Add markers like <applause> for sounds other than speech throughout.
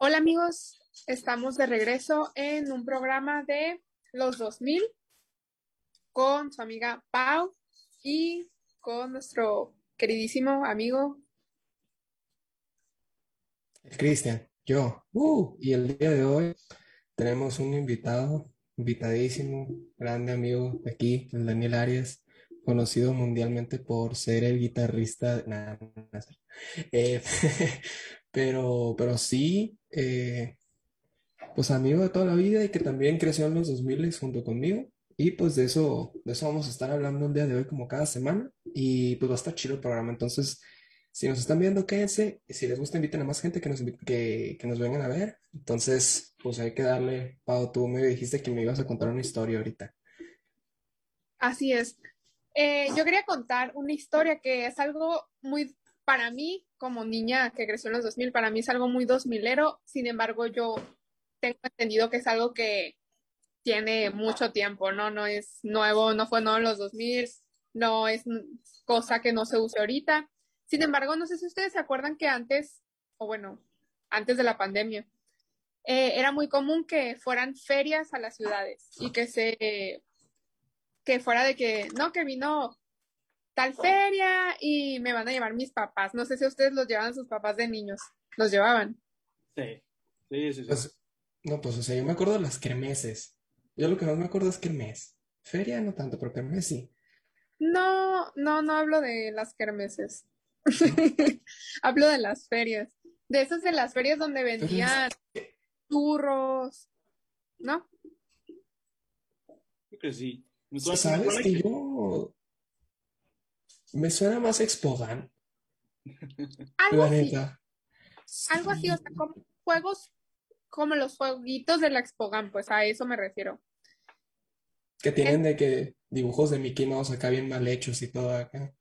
Hola amigos, estamos de regreso en un programa de los 2000 con su amiga Pau y con nuestro queridísimo amigo Cristian, yo. Uh, y el día de hoy tenemos un invitado, invitadísimo, grande amigo de aquí, el Daniel Arias, conocido mundialmente por ser el guitarrista. Nah, eh, <laughs> pero, pero sí, eh, pues amigo de toda la vida y que también creció en los 2000 junto conmigo. Y pues de eso, de eso vamos a estar hablando un día de hoy como cada semana. Y pues va a estar chido el programa. Entonces, si nos están viendo, quédense. Si les gusta, inviten a más gente que nos, que, que nos vengan a ver. Entonces, pues hay que darle, Pau, tú me dijiste que me ibas a contar una historia ahorita. Así es. Eh, yo quería contar una historia que es algo muy, para mí, como niña que creció en los 2000, para mí es algo muy 2000ero. Sin embargo, yo tengo entendido que es algo que tiene mucho tiempo, ¿no? No es nuevo, no fue nuevo en los 2000, no es cosa que no se use ahorita. Sin embargo, no sé si ustedes se acuerdan que antes, o bueno, antes de la pandemia, eh, era muy común que fueran ferias a las ciudades y que se, que fuera de que, no, que vino tal feria y me van a llevar mis papás. No sé si ustedes los llevaban sus papás de niños. Los llevaban. Sí, sí, sí, sí. Pues, no, pues, o sea, yo me acuerdo de las kermeses. Yo lo que más me acuerdo es kermés. Feria no tanto, pero kermés sí. No, no, no hablo de las kermeses. <laughs> Hablo de las ferias. De esas de las ferias donde vendían churros, ¿no? Creo que sí. ¿Sabes que- yo me suena más Expogan, Algo la así, algo así, o sea, como juegos, como los jueguitos de la Expogan, pues a eso me refiero. Que tienen de que dibujos de Mickey Mouse acá bien mal hechos y todo acá.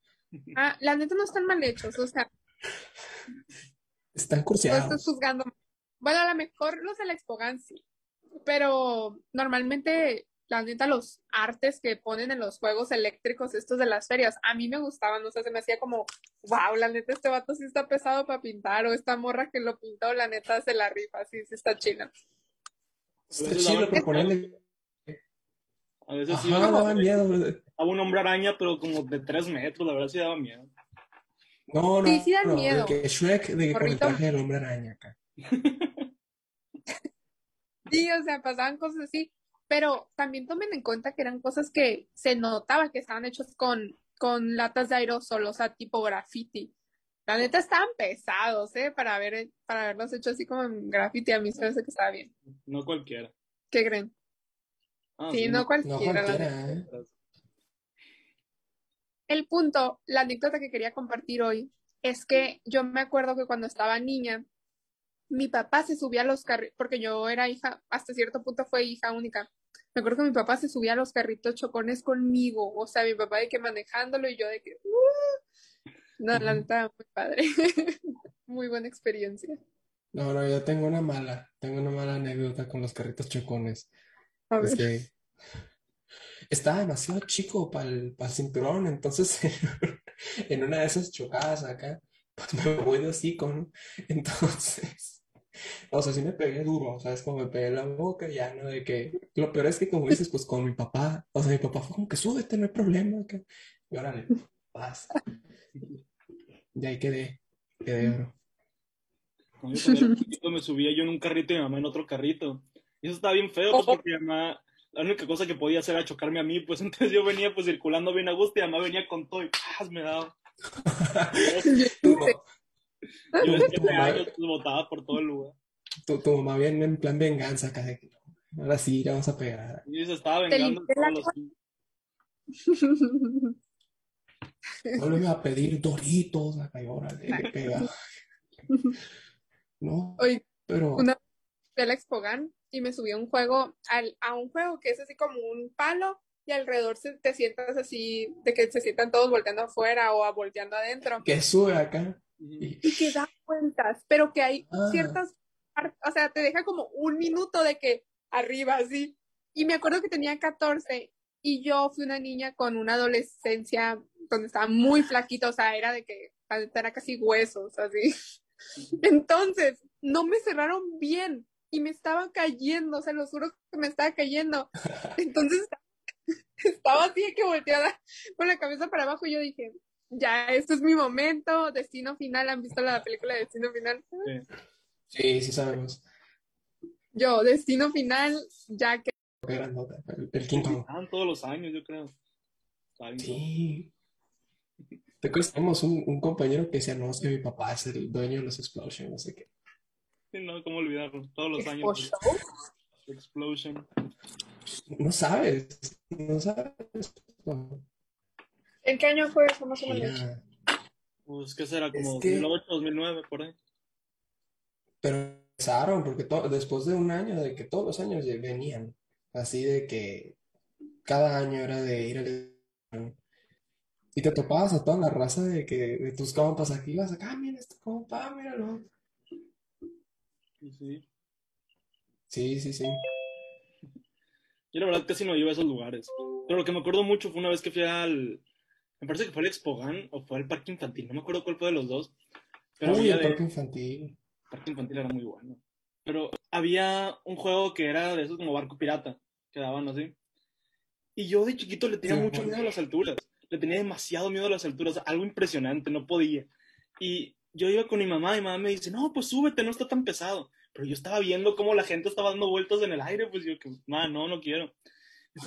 Ah, la neta no están mal hechos, o sea, Están tú estás cursiados. juzgando. Bueno, a lo mejor los de la Expogan sí, pero normalmente, la neta, los artes que ponen en los juegos eléctricos, estos de las ferias, a mí me gustaban, o sea, se me hacía como, wow, la neta, este vato sí está pesado para pintar, o esta morra que lo pintó, la neta, se la rifa, sí, sí está chila. Está veces chido, daban pero ponerle. A veces sí, Ajá, daba daba miedo. un hombre araña, pero como de tres metros, la verdad sí daba miedo. No, no, Sí, sí dan no, miedo. de que Shrek, de que con el traje del hombre araña acá. <laughs> Sí, o sea, pasaban cosas así, pero también tomen en cuenta que eran cosas que se notaba que estaban hechos con, con latas de aerosol, o sea, tipo graffiti. La neta estaban pesados, ¿eh? Para ver, para haberlos hecho así como en graffiti, a mí se me hace que estaba bien. No cualquiera. ¿Qué creen? Ah, Sí, no cualquiera, ¿eh? El punto, la anécdota que quería compartir hoy es que yo me acuerdo que cuando estaba niña, mi papá se subía a los carritos, porque yo era hija, hasta cierto punto fue hija única. Me acuerdo que mi papá se subía a los carritos chocones conmigo, o sea, mi papá de que manejándolo y yo de que... "Uh". No, la neta, muy padre. <laughs> Muy buena experiencia. No, no, yo tengo una mala, tengo una mala anécdota con los carritos chocones. A Es ver. que estaba demasiado chico para el, cinturón, entonces <laughs> en una de esas chocadas acá, pues me voy de hocico, ¿no? Entonces, o sea, sí me pegué duro, o sea, es como me pegué la boca, ya, ¿no? De que, lo peor es que como dices, pues con mi papá, o sea, mi papá fue como que súbete, no hay problema, acá. Y órale, paz. Y ahí quedé, quedé, bro. Cuando me subía yo en un carrito y mi mamá en otro carrito. Y eso estaba bien feo, pues porque mi mamá, la única cosa que podía hacer era chocarme a mí, pues <laughs> entonces yo venía pues circulando bien a gusto y mi mamá venía con todo y ¡paz! me daba. <laughs> Yo tu siete años botaba por todo el lugar. tu, tu mamá viene en plan venganza acá, de que no, ahora sí, le vamos a pegar. Y se estaba vengando la todos los <laughs> Vuelve a pedir Doritos, acá, y órale, le pega. No, Oye, pero una vez fui a la Expogan y me subí a un juego, al- a un juego que es así como un palo y alrededor se- te sientas así, de que se sientan todos volteando afuera o volteando adentro. que sube acá. Y, que da vueltas, pero que hay ah, ciertas partes, o sea, te deja como un minuto de que arriba, así. Y me acuerdo que tenía 14 y yo fui una niña con una adolescencia donde estaba muy flaquita, o sea, era de que era casi huesos, así. Entonces, no me cerraron bien y me estaba cayendo, o sea, lo juro que me estaba cayendo. <laughs> Entonces estaba así que volteada con la cabeza para abajo y yo dije, ya, este es mi momento, destino final, ¿han visto la película de Destino Final? Sí, sí sabemos. Yo, destino final, ya que... El, el quinto. todos los años, yo creo. Sí. Te tenemos un, un, compañero que decía, no, es que mi papá es el dueño de los Explosion, no sé qué. Sí, no, cómo olvidarlo. Todos los años. Explosion. No sabes, no sabes. ¿En qué año fue eso más o menos? Pues, ¿qué será? Como 2008, 2009, por ahí. Pero empezaron, porque después de un año, de que todos los años venían, así de que cada año era de ir al... Y te topabas a toda la raza de que de tus compas aquí, ibas acá, ah, mira este compa, míralo. Sí. Sí, sí, sí. Yo la verdad casi no iba a esos lugares. Pero lo que me acuerdo mucho fue una vez que fui al... Me parece que fue al Expogan o fue al Parque Infantil. No me acuerdo cuál fue de los dos. Pero Uy, el Parque Infantil. El Parque Infantil era muy bueno. Pero había un juego que era de esos como barco pirata. Que daban así. Y yo de chiquito le tenía mucho miedo a las alturas. Le tenía demasiado miedo a las alturas. Algo impresionante, no podía. Y yo iba con mi mamá y mi mamá me dice, no, pues súbete, no está tan pesado. Pero yo estaba viendo cómo la gente estaba dando vueltas en el aire, pues yo que, no, no quiero.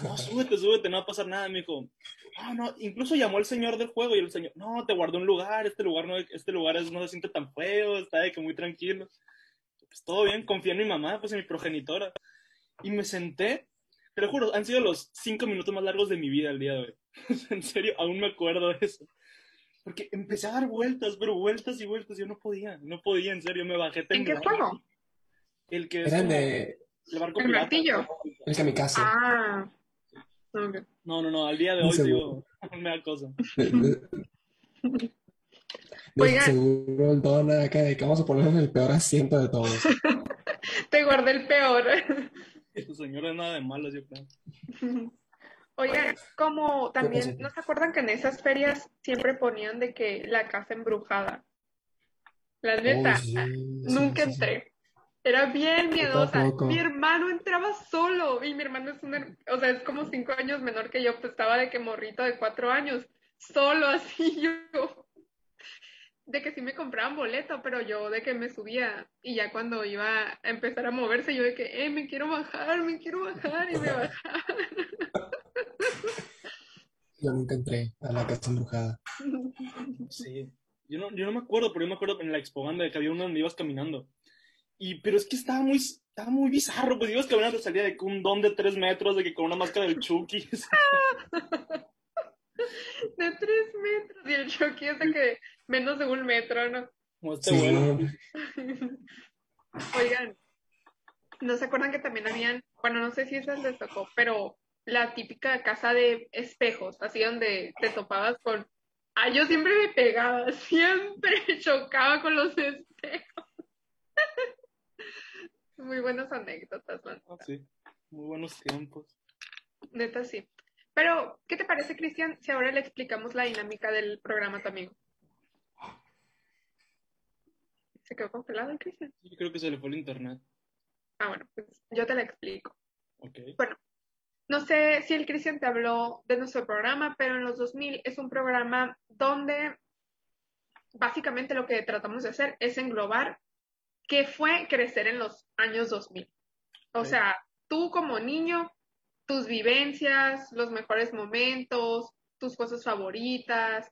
No, súbete, súbete, no va a pasar nada. Me dijo, no, no, incluso llamó al señor del juego y el señor, no, te guardó un lugar, este lugar no, este lugar es, no se siente tan feo, está de que muy tranquilo. Pues todo bien, confía en mi mamá, pues en mi progenitora. Y me senté, te lo juro, han sido los cinco minutos más largos de mi vida el día de hoy. <laughs> en serio, aún me acuerdo de eso. Porque empecé a dar vueltas, pero vueltas y vueltas, yo no podía, no podía, en serio, me bajé ¿En qué juego? El que es de... el barco ¿El martillo? El kamikaze. Ah. No, no, no, al día de hoy, digo, <laughs> me da cosa. <laughs> De, seguro el don acá de que vamos a poner en el peor asiento de todos. <laughs> Te guardé el peor. Ese señor es nada de malo, yo creo. Oigan, como también, ¿no se acuerdan que en esas ferias siempre ponían de que la casa embrujada? La neta, nunca entré. Era bien miedosa. Mi hermano entraba solo y mi hermano es un, o sea, es como cinco años menor que yo, pues estaba de que morrito de cuatro años, solo así <laughs> yo. De que sí me compraban boleto, pero yo de que me subía y ya cuando iba a empezar a moverse, yo de que, eh, me quiero bajar, me quiero bajar y me bajaba. <laughs> Yo nunca entré a la casa embrujada. Sí. Yo no, yo no me acuerdo, pero yo me acuerdo en la expoganda de que había uno donde ibas caminando. Y, pero es que estaba muy, estaba muy bizarro, pues ibas caminando, salía de un don de tres metros, de que con una máscara del Chucky. <laughs> <laughs> de tres metros, y el Chucky es de que menos de un metro, ¿no? Este bueno. <laughs> Oigan, ¿no se acuerdan que también habían, bueno, no sé si esas les tocó, pero la típica casa de espejos, así donde te topabas con... Ah, yo siempre me pegaba, siempre chocaba con los espejos. Muy buenas anécdotas, man. Ah, sí, muy buenos tiempos. Neta, sí. Pero, ¿qué te parece, Cristian, si ahora le explicamos la dinámica del programa también? ¿Se quedó congelado el Cristian? Yo creo que se le fue el internet. Ah, bueno, pues yo te la explico. Ok. Bueno, no sé si el Cristian te habló de nuestro programa, pero en los 2000 es un programa donde básicamente lo que tratamos de hacer es englobar qué fue crecer en los años 2000. O sea, tú como niño, tus vivencias, los mejores momentos, tus cosas favoritas,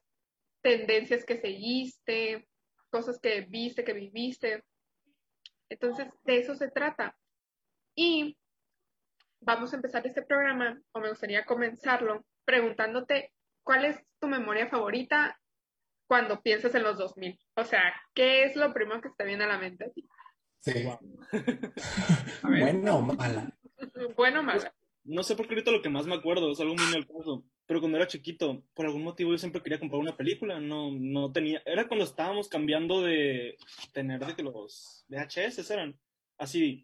tendencias que seguiste, cosas que viste, que viviste. Entonces, de eso se trata. Y vamos a empezar este programa, o me gustaría comenzarlo, preguntándote cuál es tu memoria favorita cuando piensas en los 2000. O sea, ¿qué es lo primero que te viene a la mente a ti? Sí. <laughs> bueno o mala. <laughs> bueno o mala. No sé por qué ahorita lo que más me acuerdo es algo muy al caso, pero cuando era chiquito, por algún motivo yo siempre quería comprar una película, no, no tenía, era cuando estábamos cambiando de tener de que los VHS eran así.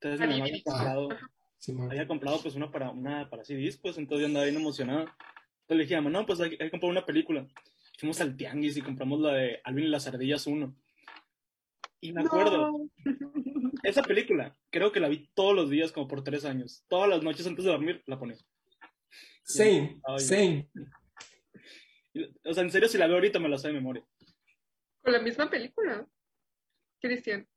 Entonces mi mamá había comprado, había comprado pues una para una para CDs, pues entonces yo andaba bien emocionado. Entonces le dije, mamá, no, pues hay, que comprar una película. Fuimos al tianguis y compramos la de Alvin y las ardillas 1. Y me acuerdo, No. <laughs> esa película, creo que la vi todos los días como por tres años. Todas las noches antes de dormir la ponía. Same, Ay. same. Y- O sea, en serio, si la veo ahorita me la sé de memoria. Con la misma película. Cristian.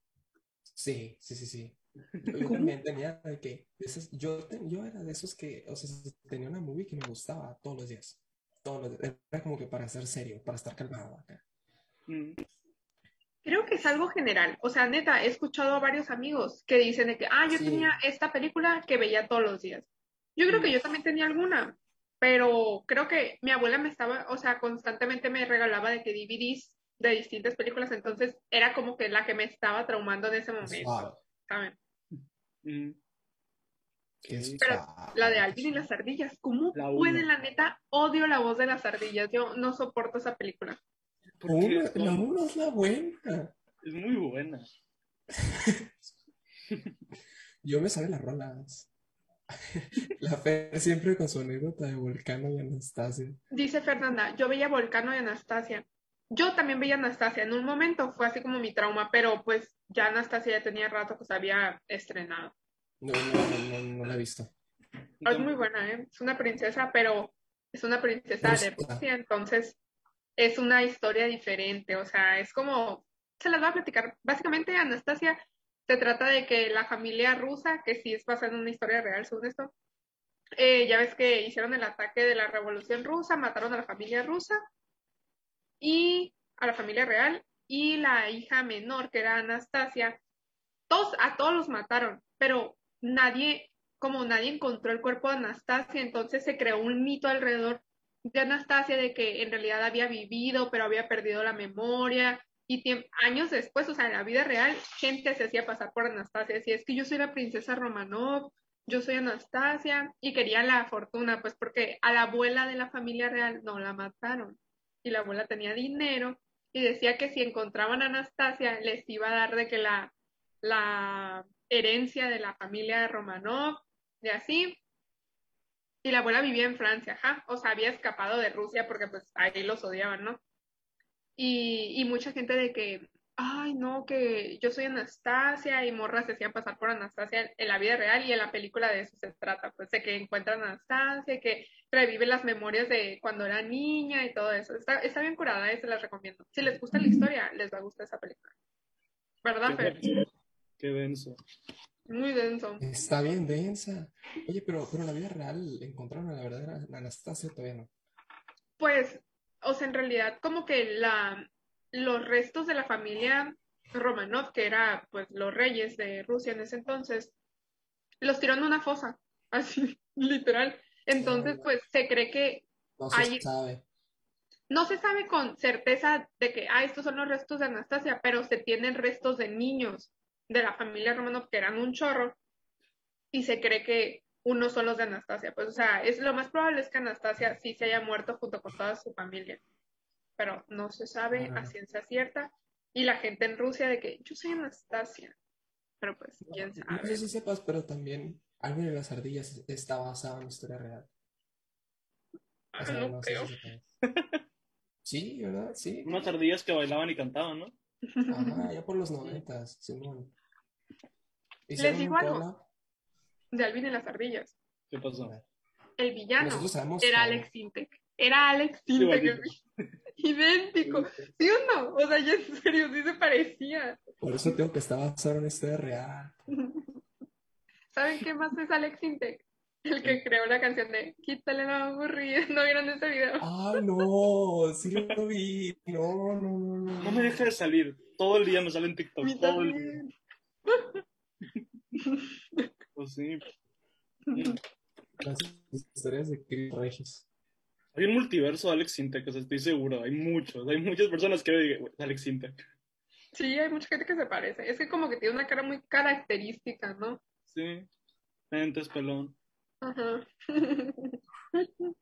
Sí, sí, sí, sí. Yo también tenía de que, de esas- yo, yo era de esos que, o sea, tenía una movie que me gustaba todos los días. Todos los días. Era como que para ser serio, para estar calmado acá. Mm. Creo que es algo general. O sea, neta, he escuchado a varios amigos que dicen de que, ah, yo Sí. tenía esta película que veía todos los días. Yo creo que yo también tenía alguna, pero creo que mi abuela me estaba, o sea, constantemente me regalaba de que DVDs de distintas películas, entonces era como que la que me estaba traumando en ese momento. ¿saben? Mm. Pero. La de Alvin y las ardillas, ¿cómo La la neta? Odio la voz de las ardillas, yo no soporto esa película. Una- la son- uno es la buena. es muy buena. <laughs> Yo me sabía las rolas. <laughs> La Fer siempre con su anécdota de Volcano y Anastasia. Dice Fernanda, yo veía Volcano y Anastasia. Yo también veía Anastasia. En un momento fue así como mi trauma, pero pues ya Anastasia ya tenía rato que se había estrenado. No, no, no, no, no la he visto. Es muy buena, ¿eh? Es una princesa, pero es una princesa de. Rusia, entonces es una historia diferente. O sea, es como, se las voy a platicar. Básicamente, Anastasia se trata de que la familia rusa, que sí es basada en una historia real, según esto, eh, ya ves que hicieron el ataque de la Revolución Rusa, mataron a la familia rusa y a la familia real y la hija menor, que era Anastasia, todos, a todos los mataron, pero nadie, como nadie encontró el cuerpo de Anastasia, entonces se creó un mito alrededor de Anastasia de que en realidad había vivido, pero había perdido la memoria. Y años después, o sea, en la vida real, gente se hacía pasar por Anastasia. Decía, es que yo soy la princesa Romanov, yo soy Anastasia, y quería la fortuna, pues porque a la abuela de la familia real no la mataron. Y la abuela tenía dinero, y decía que si encontraban a Anastasia, les iba a dar de que la, la herencia de la familia de Romanov, de así. Y la abuela vivía en Francia, ajá. O sea, había escapado de Rusia porque pues ahí los odiaban, ¿no? Y, y mucha gente de que, ay, no, que yo soy Anastasia y morras se hacían pasar por Anastasia en la vida real y en la película de eso se trata, pues de que encuentran a Anastasia, que revive las memorias de cuando era niña y todo eso. Está, está bien curada, eh, se las recomiendo. Si les gusta la historia, les va a gustar esa película. ¿Verdad, Fer? Qué, denso. Muy denso. Está bien densa. Oye, pero, pero en la vida real encontraron a la verdadera Anastasia todavía no. Pues, o sea, en realidad como que la, los restos de la familia Romanov, que era pues los reyes de Rusia en ese entonces, los tiró en una fosa, <laughs> así, literal. Entonces, pues se cree que No se sabe. no se sabe con certeza de que, ah, estos son los restos de Anastasia, pero se tienen restos de niños de la familia Romanov que eran un chorro y se cree que unos son los de Anastasia. Pues, o sea, es lo más probable es que Anastasia sí se haya muerto junto con toda su familia, pero no se sabe a ciencia cierta. Y la gente en Rusia de que yo soy Anastasia, pero pues, quién No sé sabe. si sepas, pero también Alvin y las ardillas está basado en historia real. O Ah, sea, no creo. Sí, ¿verdad? Sí. Unas ardillas que bailaban y cantaban, ¿no? Ajá, ya por los <laughs> noventas, Simón. Hicieron digo algo. De Alvin y las ardillas. ¿Qué pasó? El villano era. Alex Sintek. Era Alex Sintek. Igualito. Idéntico. ¿Sí o no? O sea, ya en serio, sí se parecía. Por eso tengo que estar basado en historia real. <laughs> ¿Saben qué más es Alex Sintek? El que creó la canción de Quítale la aburrida. <laughs> ¿No vieron ese video? Ay, no, sí lo vi. No, no, no, no. No me deja de salir. Todo el día me sale en TikTok. Todo el día. <laughs> Pues sí. Las historias de Chris Regis. Hay un multiverso de Alex Sintek, o sea, estoy seguro. Hay muchos. Hay muchas personas que ven Alex Sintek. Sí, hay mucha gente que se parece. Es que como que tiene una cara muy característica, ¿no? Sí. Lentes, pelón. Ajá. <laughs>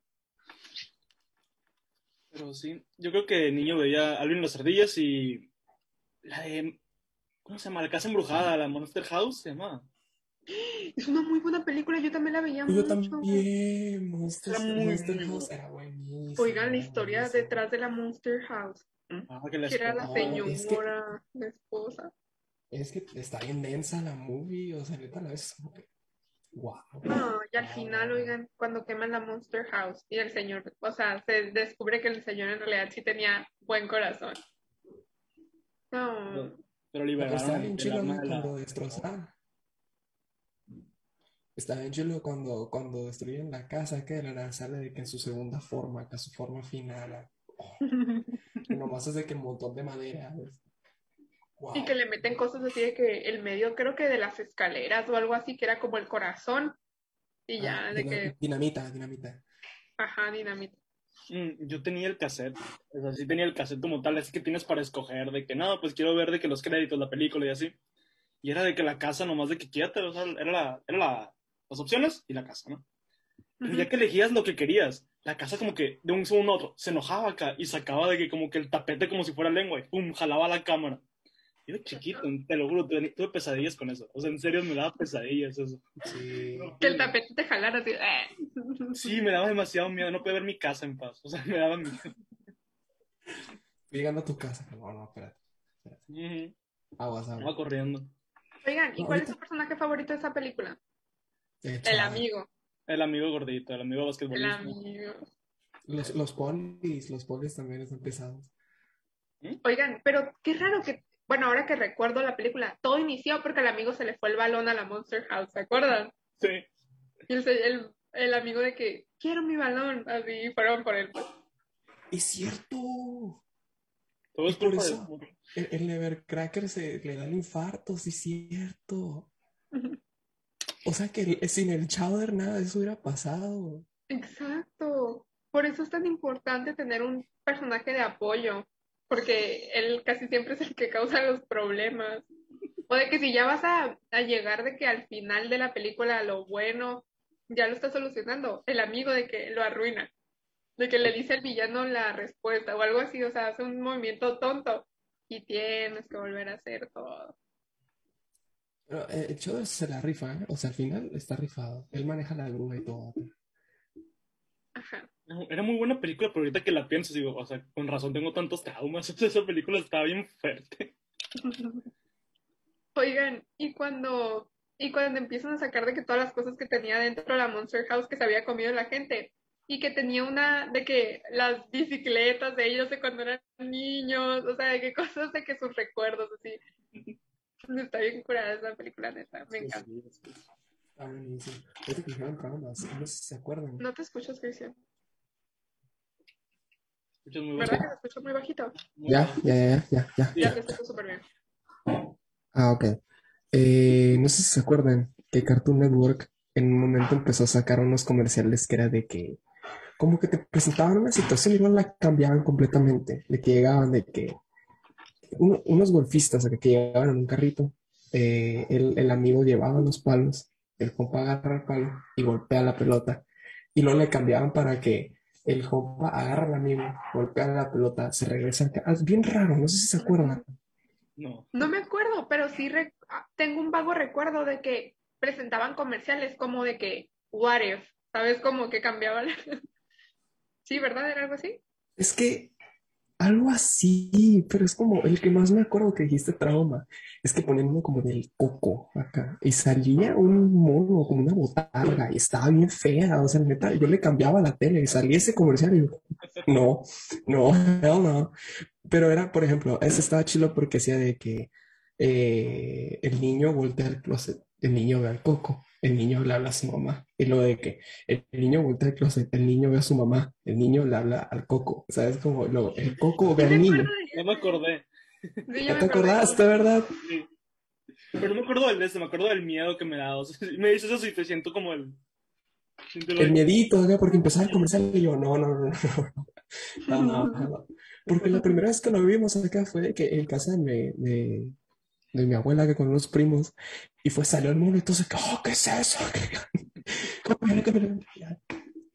Pero sí. Yo creo que de niño veía Alvin y las ardillas y. La de. ¿Cómo se llama? La casa embrujada, la Monster House, se llama. Es una muy buena película, yo también la veía Yo mucho. también. Monster, Monster House era buenísimo. Oigan, la historia buenísimo. detrás de la Monster House. Ah, que la Que era la No, es que- señora, la esposa. es que está bien densa la movie, o sea, neta, la ves como que, wow. No, y al final, oigan, cuando queman la Monster House y el señor, o sea, se descubre que el señor en realidad sí tenía buen corazón. No, Pero Pero liberaron está bien la- cuando destrozan. Está bien chido cuando, cuando destruyen la casa, que de la nada sale de que en su segunda forma, que su forma final, <laughs> oh, nomás es de que un montón de madera. ¿ves? Wow. y que le meten cosas así de que el medio, creo que de las escaleras o algo así, que era como el corazón. Y ya, Ah, de que, Dinamita, dinamita. ajá, dinamita. Mm, Yo tenía el cassette, o sea, sí tenía el cassette como tal, así que tienes para escoger de que no, pues quiero ver de que los créditos, la película y así. Y era de que la casa nomás de que quédate, o sea, era, la, era la, las opciones y la casa, ¿no? Pero ya que elegías lo que querías, la casa como que de un segundo a otro se enojaba acá y sacaba de que como que el tapete como si fuera lengua y pum, jalaba la cámara. Yo chiquito, te lo juro, tuve, tuve pesadillas con eso. O sea, en serio me daba pesadillas eso. Sí. Que el tapete te jalara así. eh. Sí, me daba demasiado miedo, no podía ver mi casa en paz. O sea, me daba miedo. Llegando a tu casa. No, no, espérate. Ujú. Aguas, aguas. corriendo. Oigan, ¿y No, cuál es su personaje favorito de esa película? Eh, El amigo. El amigo gordito, el amigo El basquetbolista. amigo. Los, los polis, los polis también están pesados. Oigan, pero qué raro que, bueno, ahora que recuerdo la película, todo inició porque al amigo se le fue el balón a la Monster House, ¿se acuerdan? Sí. Y el, el, el amigo de que, quiero mi balón, así fueron por él. pues. ¡Es cierto! Todo es por eso-. El, el Evercracker se le da el infarto, sí, cierto. <laughs> O sea que el- sin el Chowder nada de eso hubiera pasado. Exacto. Por eso es tan importante tener un personaje de apoyo, porque él casi siempre es el que causa los problemas. O de que si ya vas a, llegar de que al final de la película lo bueno ya lo está solucionando, el amigo de que lo arruina, de que le dice al villano la respuesta o algo así, o sea, hace un movimiento tonto y tienes que volver a hacer todo. Pero eh, el Chowder se la rifa, ¿eh? O sea, al final está rifado. Él maneja la grúa y todo. Era muy buena película, pero ahorita que la pienso, digo, o sea, con razón tengo tantos traumas. <laughs> Esa película estaba bien fuerte. <laughs> Oigan, y cuando, y cuando empiezan a sacar de que todas las cosas que tenía dentro de la Monster House que se había comido la gente, y que tenía una, de que las bicicletas de ellos de cuando eran niños, o sea, de que <laughs> cosas de que sus recuerdos, así. Está bien curada esa película, neta, me encanta. Sí, sí, sí. Está buenísimo. No sé si se acuerdan. No te escuchas, Cristian. Escuchas muy ¿Verdad que escucha muy bajito? Ya, ya, ya, ya, ya. Ya te escucho súper bien. Ah, ok. Eh, no sé si se acuerdan que Cartoon Network en un momento empezó a sacar unos comerciales que era de que, como que te presentaban una situación y luego la cambiaban completamente. De que llegaban de que uno- unos golfistas acá que llegaban en un carrito, eh, el, el amigo llevaba los palos, el compa agarra el palo y golpea la pelota. Y luego le cambiaban para que el compa agarra al amigo, golpea la pelota, se regresa Es bien raro, no sé si se acuerdan. No. No me acuerdo, pero sí re- ah, tengo un vago recuerdo de que presentaban comerciales como de que What if, ¿sabes? Como que cambiaban. <laughs> Sí, ¿verdad? ¿Era algo así? Es que algo así, pero es como el que más me acuerdo que dijiste trauma. Es que ponían uno como del coco acá y salía un mono como una botarga y estaba bien fea. O sea, yo le cambiaba la tele y salía ese comercial y yo, no, no, hell no. Pero era, por ejemplo, ese estaba chido porque decía de que eh, el niño voltea al closet, el niño ve al coco, el niño le habla a su mamá. Y lo de que el niño voltea al closet, el niño ve a su mamá, el niño le habla al coco. O sea, como lo, el coco ve al niño. Ya me acordé. Ya te acordaste, ¿verdad? Sí. Pero no me acuerdo del de me acuerdo del miedo que me da. O me dices eso y te siento como el. El miedito, porque empezaba el comercial y yo, no, no, no, no. No. Porque la primera vez que lo vimos acá fue que en casa de, de, de mi abuela, que con unos primos, y fue, salió el mono y entonces, oh, ¿qué es eso? <laughs>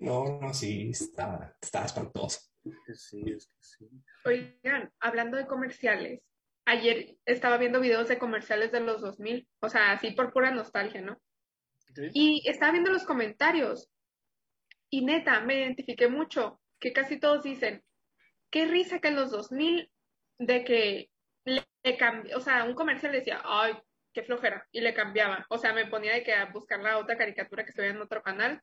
No, no, sí, estaba, estaba espantoso. que sí, es que sí. Oigan, hablando de comerciales, ayer estaba viendo videos de comerciales de los 2000, o sea, así por pura nostalgia, ¿no? Y estaba viendo los comentarios y neta, me identifiqué mucho, que casi todos dicen, qué risa que en los 2000 de que le, cambié, o sea, un comercial decía, ay, qué flojera, y le cambiaba. O sea, me ponía de que a buscar la otra caricatura que se veía en otro canal.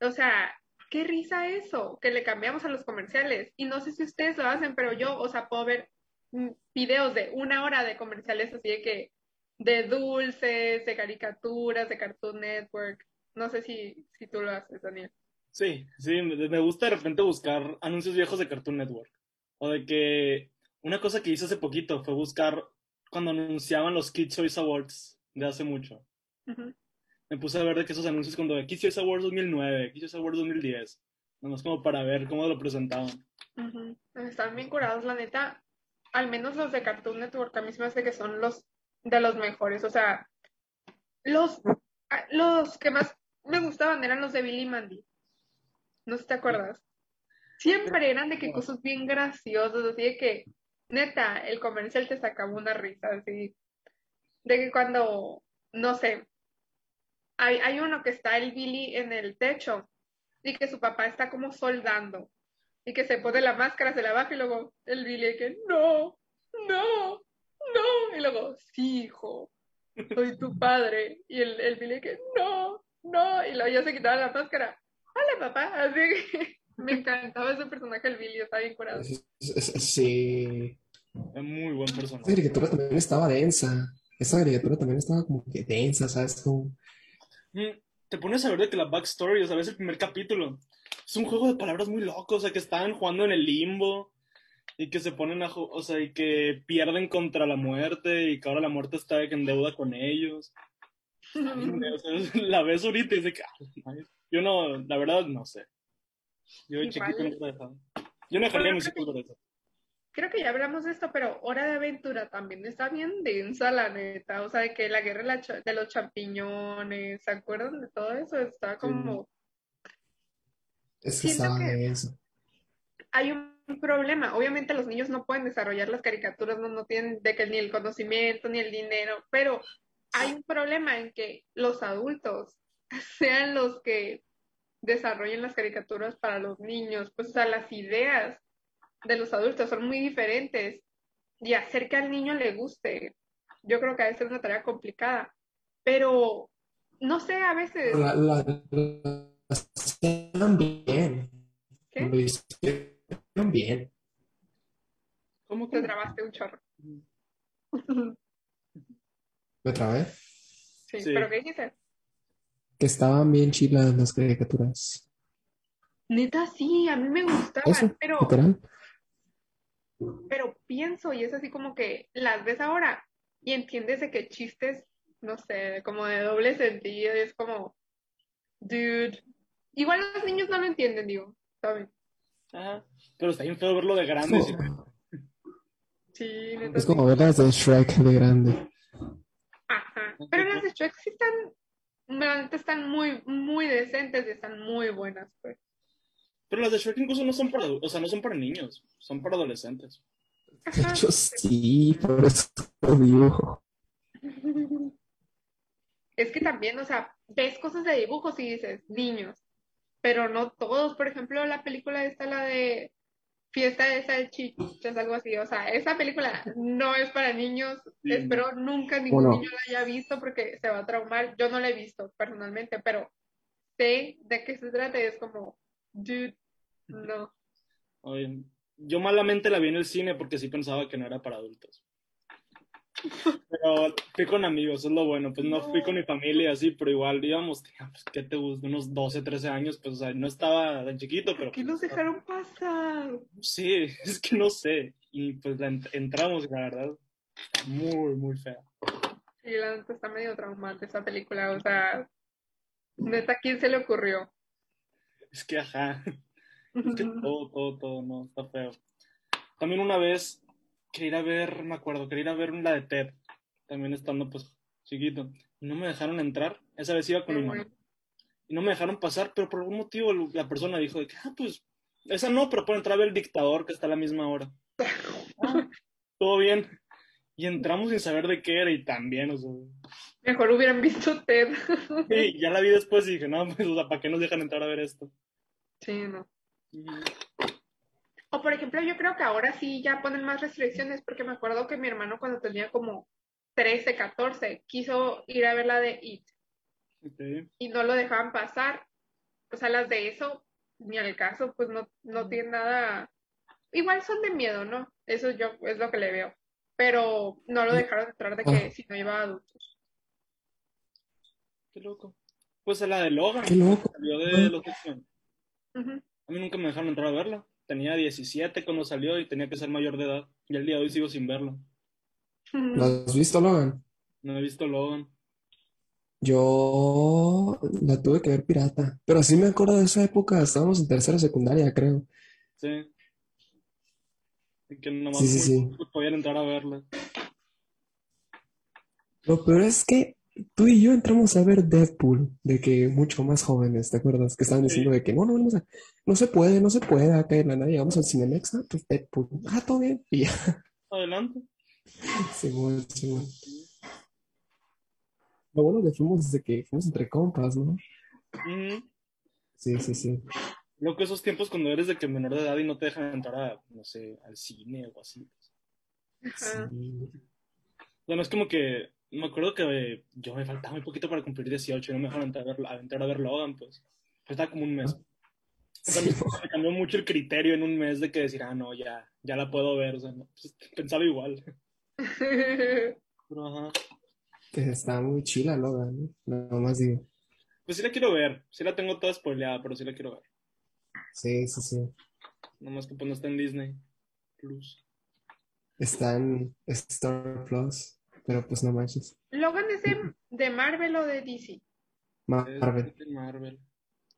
O sea, qué risa eso, que le cambiamos a los comerciales. Y no sé si ustedes lo hacen, pero yo, o sea, puedo ver mm, videos de una hora de comerciales así de que, de dulces, de caricaturas, de Cartoon Network. No sé si, si tú lo haces, Daniel. Sí, sí, me gusta de repente buscar anuncios viejos de Cartoon Network. O de que una cosa que hice hace poquito fue buscar cuando anunciaban los Kids Choice Awards de hace mucho. Me puse a ver de que esos anuncios cuando de Kids Choice Awards 2009, Kids Choice Awards 2010. Nomás como para ver cómo lo presentaban. Están bien curados, la neta. Al menos los de Cartoon Network, a mí se me hace que son los de los mejores. O sea, los, los que más me gustaban eran los de Billy Mandy. No sé si te acuerdas. Siempre eran de que cosas bien graciosas, así de que, neta, el comercial te sacaba una risa, así. De que cuando, no sé, hay, hay uno que está el Billy en el techo y que su papá está como soldando y que se pone la máscara, se la baja y luego el Billy que no, no, no, y luego, sí, hijo, soy tu padre. Y el, el Billy que no, no, y luego ya se quitaba la máscara. Hola, papá. Así que <laughs> me encantaba ese personaje, el Billy, estaba bien curado. Sí. Es muy buen personaje. Esa caricatura también estaba densa. Esa caricatura también estaba como que densa, ¿sabes? Mm, te pones a ver de que la backstory, o sea, ves el primer capítulo. Es un juego de palabras muy loco, o sea, que están jugando en el limbo y que se ponen a, o sea, y que pierden contra la muerte y que ahora la muerte está en deuda con ellos. <laughs> la ves ahorita y dice que, yo no, la verdad, no sé. Yo de chiquito no dejado. Yo no dejaría mis hijos por eso. Creo que ya hablamos de esto, pero Hora de Aventura también está bien densa, la neta. O sea, de que la guerra de los champiñones, ¿se acuerdan de todo eso? Está como... Es que está denso. Hay un problema. Obviamente los niños no pueden desarrollar las caricaturas, no, no tienen de que ni el conocimiento ni el dinero, pero hay un problema en que los adultos <laughs> sean los que desarrollen las caricaturas para los niños, pues o sea, las ideas de los adultos son muy diferentes y hacer que al niño le guste, yo creo que a veces es una tarea complicada, pero no sé, a veces... La, la, bien. ¿Qué? Lo hicieron bien. ¿Cómo que trabaste un chorro? ¿Me trabé? Sí, sí. ¿pero qué dijiste? que estaban bien chilas las caricaturas. Neta, sí, a mí me gustaban, pero... Pero pienso, y es así como que las ves ahora y entiendes de que chistes, no sé, como de doble sentido, y es como, dude, igual los niños no lo entienden, digo, ¿sabes? Ajá, pero está bien feo verlo de grande. Sí, neta, Es como ver las de Shrek de grande. Ajá, pero las de Shrek sí están están muy, muy decentes y están muy buenas, pues. Pero las de Shrek incluso no son para, o sea, no son para niños, son para adolescentes. De hecho, sí, por eso dibujo. Es que también, o sea, ves cosas de dibujos y dices, niños, pero no todos. Por ejemplo, la película esta, la de Fiesta de Salchichas, algo así. O sea, esa película no es para niños. Espero nunca ningún niño la haya visto porque se va a traumar. Yo no la he visto personalmente, pero sé de qué se trata y es como, dude, no. Oye, yo malamente la vi en el cine porque sí pensaba que no era para adultos. Pero fui con amigos, es lo bueno. Pues no, fui con mi familia así, pero igual íbamos, pues, ¿qué te gusta? Unos 12, 13 años, pues o sea, no estaba tan chiquito, pero. ¿Por qué nos dejaron pasar? Sí, <laughs> es que no sé. Y pues entramos, la verdad, muy, muy fea. Sí, la neta está medio traumante esa película, o sea, neta, ¿quién se le ocurrió? Es que, ajá. Es que todo, todo, todo, no, está feo. También una vez quería ir a ver, me acuerdo, quería ir a ver la de Ted, también estando pues chiquito, y no me dejaron entrar, esa vez iba con mi mamá, y no me dejaron pasar, pero por algún motivo la persona dijo de que, ah, pues, esa no, pero puede entrar el dictador que está a la misma hora. Ah, <laughs> todo bien. Y entramos sin saber de qué era y también, o sea. Mejor hubieran visto Ted. Sí, ya la vi después y dije, no, pues, o sea, ¿para qué nos dejan entrar a ver esto? Sí, no. O por ejemplo, yo creo que ahora sí ya ponen más restricciones, porque me acuerdo que mi hermano cuando tenía como 13, 14, quiso ir a ver la de It y no lo dejaban pasar. O sea, las de eso, ni al caso, pues no, no tienen nada. Igual son de miedo, ¿no? Eso yo es lo que le veo. Pero no lo dejaron entrar de que Ah. si no llevaba adultos. Qué loco. Pues a la de Logan. Qué loco. Salió de los X-Men. Ujú. A mí nunca me dejaron entrar a verla. Tenía 17 cuando salió y tenía que ser mayor de edad. Y el día de hoy sigo sin verla. ¿Lo has visto, Logan? No he visto Logan. Yo la tuve que ver pirata, pero sí me acuerdo de esa época, estábamos en tercera secundaria, creo. Sí. Y que nomás Sí, sí, podían entrar a verla. Lo peor es que tú y yo entramos a ver Deadpool, de que mucho más jóvenes, ¿te acuerdas? Que estaban diciendo de que no, no, a- no se puede, no se puede, acá en la nada llegamos al Cinemex, ah, pues Deadpool, ah, todo bien, y ya, Adelante. Simón, Simón. Lo bueno que fuimos desde que fuimos entre compas, ¿no? Sí, sí, sí. Loco, esos tiempos cuando eres de que menor de edad y no te dejan entrar a, no sé, al cine o así. Ajá. Sí. O sea, no es como que, me acuerdo que eh, yo me faltaba muy poquito para cumplir 18 y no me dejaron entrar a ver, a Logan, pues. Faltaba como un mes. O sea, Sí. me cambió mucho el criterio en un mes de que decir, ah, no, ya, ya la puedo ver. O sea, no, pues, pensaba igual. Pero, ajá. Que está muy chila, Logan, ¿no? Nada más digo. Pues sí la quiero ver. Sí la tengo toda spoileada, pero sí la quiero ver. Sí, sí, sí. Nomás que pues no está en Disney Plus. Está en Star Plus, pero pues no manches. Logan es de, de Marvel o de DC. Es Marvel, de Marvel.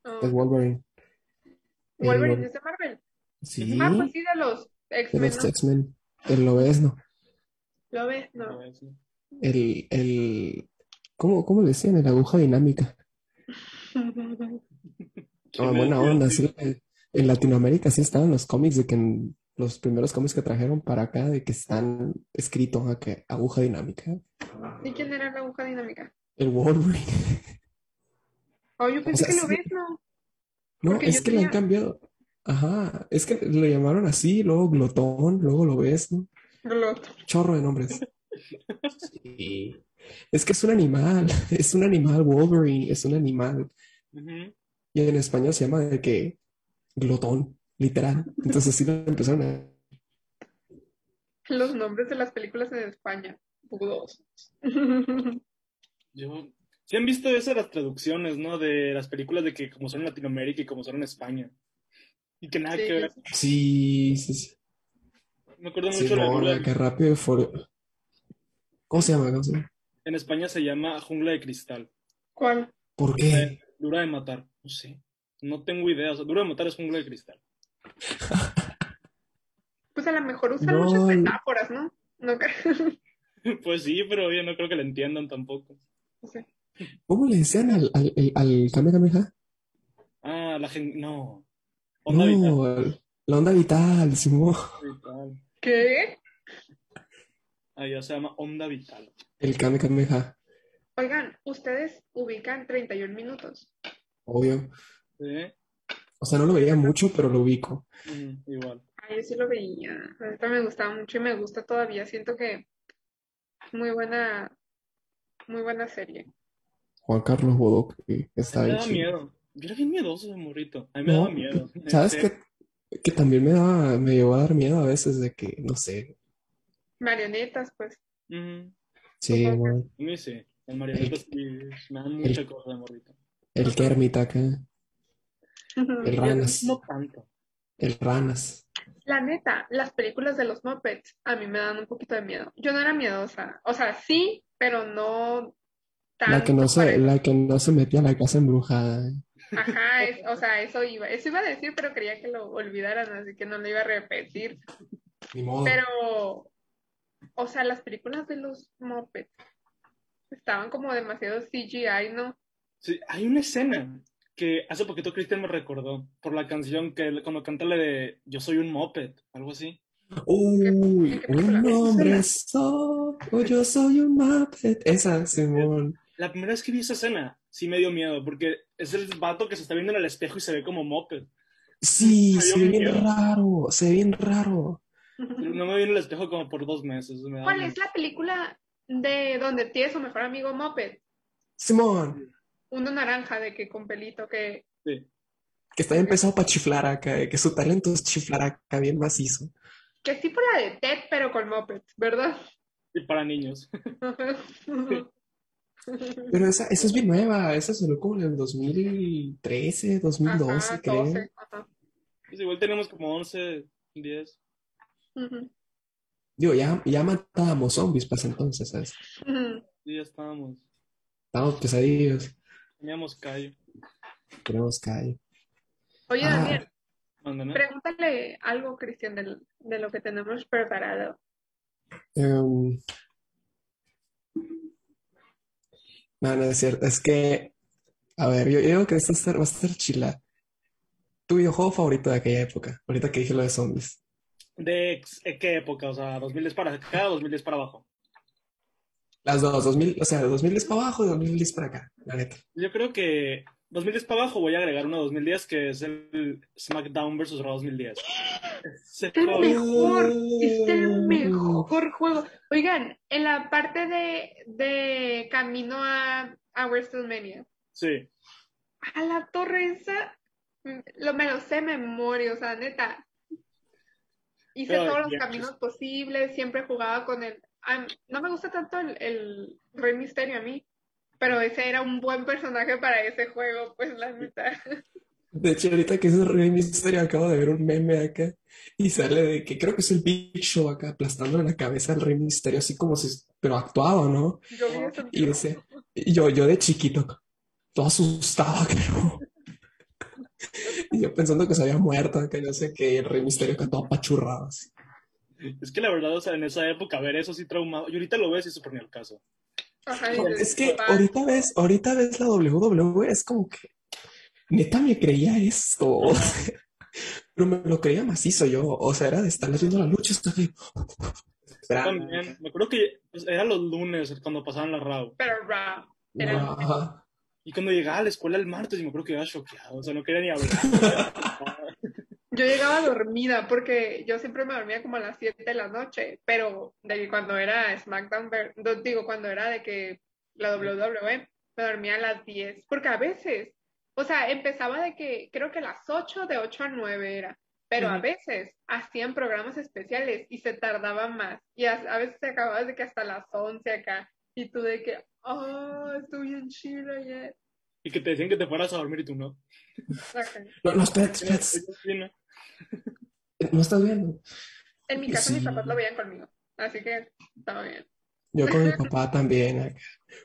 Oh, es Wolverine. El Wolverine Wol- es de Marvel. Sí, Ah, pues sí, de los de X-Men, los ¿no? X-Men. El Lobezno. ¿Lo ves? No, No. es- El, el, ¿cómo, cómo le decían? El aguja dinámica. ¿Quién <laughs> Ah, es? buena onda, sí. En, en Latinoamérica sí estaban los cómics de que en los primeros cómics que trajeron para acá, de que están escritos a que aguja dinámica. ¿Y quién era la aguja dinámica? El Wolverine. Oh, yo pensé sea, que lo ves, ¿no? No, Porque es que le han cambiado. Ajá, es que lo llamaron así, luego glotón, luego lo ves, ¿no? Lo otro. Chorro de nombres. <laughs> Sí. Es que es un animal, <laughs> es un animal, Wolverine, es un animal. Y en español se llama de que glotón, literal. Entonces sí lo empezaron a... Los nombres de las películas en España. Dudosos. Yo... Sí han visto eso de las traducciones, ¿no? De las películas de que como son en Latinoamérica y como son en España. Y que nada Sí. que ver. Sí, sí, sí. Me acuerdo mucho de la jungla de- que rápido ¿Cómo se llama? ¿Cómo se llama? En España se llama Jungla de Cristal. ¿Cuál? ¿Por qué? Dura de matar. No sé. No tengo idea. O sea, dura de matar es Jungla de Cristal. Pues a lo mejor usan No, muchas metáforas, ¿no? No. <laughs> Pues sí, pero yo no creo que la entiendan tampoco. ¿Cómo le decían al, al, al, al Kamehameha? Ah, la gente. No. Onda. No, la onda vital, Simón. Vital. ¿Qué? Ah, ya se llama Onda Vital. El Kamehameha, Oigan, ustedes ubican 31 minutos. obvio. ¿Sí? O sea, no lo veía mucho, pero lo ubico. Igual. Ay, yo sí lo veía. Ahorita me gustaba mucho y me gusta todavía. Siento que muy buena, muy buena serie. Juan Carlos Bodoc, que está Me ahí daba chido. miedo. Yo era bien miedoso de morrito. A mí me No, daba miedo. <laughs> ¿Sabes Este, qué? Que también me daba, me llegó a dar miedo a veces de que, no sé. Marionetas, pues. Sí, Ujú. bueno, A mí sí. Las marionetas sí me dan mucha cosa de morrito. el Kermit acá, el Ranas, No tanto. el Ranas. La neta, las películas de los Muppets a mí me dan un poquito de miedo. Yo no era miedosa. O sea, sí, pero no La que no tanto se, la que no se metía a la casa embrujada. Ajá, es- o sea, eso iba. Eso iba a decir, pero quería que lo olvidaran, así que no lo iba a repetir. Ni modo. Pero, o sea, las películas de los Muppets estaban como demasiado CGI, ¿no? Sí, hay una escena que hace poquito Cristian me recordó por la canción que él- cuando canta la de Yo soy un moped, algo así. Uy, un hombre soy, o yo soy un Muppet. Esa, Simón. La primera vez que vi esa escena, sí me dio miedo, porque es el vato que se está viendo en el espejo y se ve como moped. Sí, se ve bien raro, se ve bien raro. No me vi en el espejo como por dos meses. me ¿Cuál miedo. es la película de donde tiene su mejor amigo Moped? Simón, Uno naranja de que con pelito que Sí. que está empezado para chiflar acá, eh, que su talento es chiflar acá bien macizo. que es tipo la de Ted pero con Moped, ¿verdad? Y para niños. <laughs> Pero esa, esa es bien nueva, esa salió como en el 2013, 2012, Ajá, creo. 12, ajá. Pues igual tenemos como 11, 10. Ujú, Digo, ya, ya matábamos zombies para ese entonces, ¿sabes? Y ya estábamos. Estábamos pesadillos, Teníamos callo. tenemos calle. Oye, Ah. Daniel, pregúntale algo, Cristian, de lo que tenemos preparado. Em, no, no es cierto, es que, a ver, yo, yo digo que esto va a estar, va a estar chila. ¿Tu videojuego favorito de aquella época? Ahorita que dije lo de zombies. ¿De eh, qué época? O sea, 2010 para acá, 2010 para abajo. Las dos, 2000, o sea, de 2010 para abajo y 2010 para acá, la neta. Yo creo que 2010 para abajo voy a agregar uno de 2010 que es el SmackDown vs. Raw 2010. Ese El mejor, es el mejor juego. Oigan, en la parte de, de camino a, a WrestleMania, Sí. a la torre esa, lo, me lo sé memoria, o sea, neta. Hice Pero, todos los caminos posibles, siempre jugaba con el... no me gusta tanto el, el Rey Misterio a mí, pero ese era un buen personaje para ese juego, pues la neta. De hecho, ahorita que es el Rey Misterio, acabo de ver un meme acá y sale de que creo que es el Big Show acá aplastándole la cabeza al Rey Misterio, así como si, pero actuado, ¿no? Yo. Y y yo, yo de chiquito, todo asustado, <laughs> creo. Y yo pensando que se había muerto, que no sé qué, y el Rey Misterio que todo apachurrado así. Es que la verdad, o sea, en esa época ver eso sí traumado. Y ahorita lo ves y se pone al caso. Ajá, el es que ahorita ves, ahorita ves la WWE, es como que neta me creía esto. <laughs> Pero me lo creía macizo yo. O sea, era de estar viendo la lucha, de- esperando. También, me acuerdo que pues, eran los lunes cuando pasaban la RAW. Pero Ra, era. Y cuando llegaba a la escuela el martes, y me acuerdo que iba choqueado. O sea, no quería ni hablar. <laughs> Yo llegaba dormida porque yo siempre me dormía como a las 7 de la noche, pero de que cuando era SmackDown, digo, cuando era de que la WWE, me dormía a las 10, porque a veces, o sea, empezaba de que creo que a las 8, de 8 a 9 era, pero a veces hacían programas especiales y se tardaban más, y a, a veces se acababa de que hasta las 11 acá, y tú de que, oh, estoy bien chido ayer. y que te decían que te fueras a dormir y tú no. Ajá. No, no, espérate, espérate. No estás viendo. En mi casa mis papás lo veían conmigo, así que estaba bien. Yo con mi <laughs> papá también acá.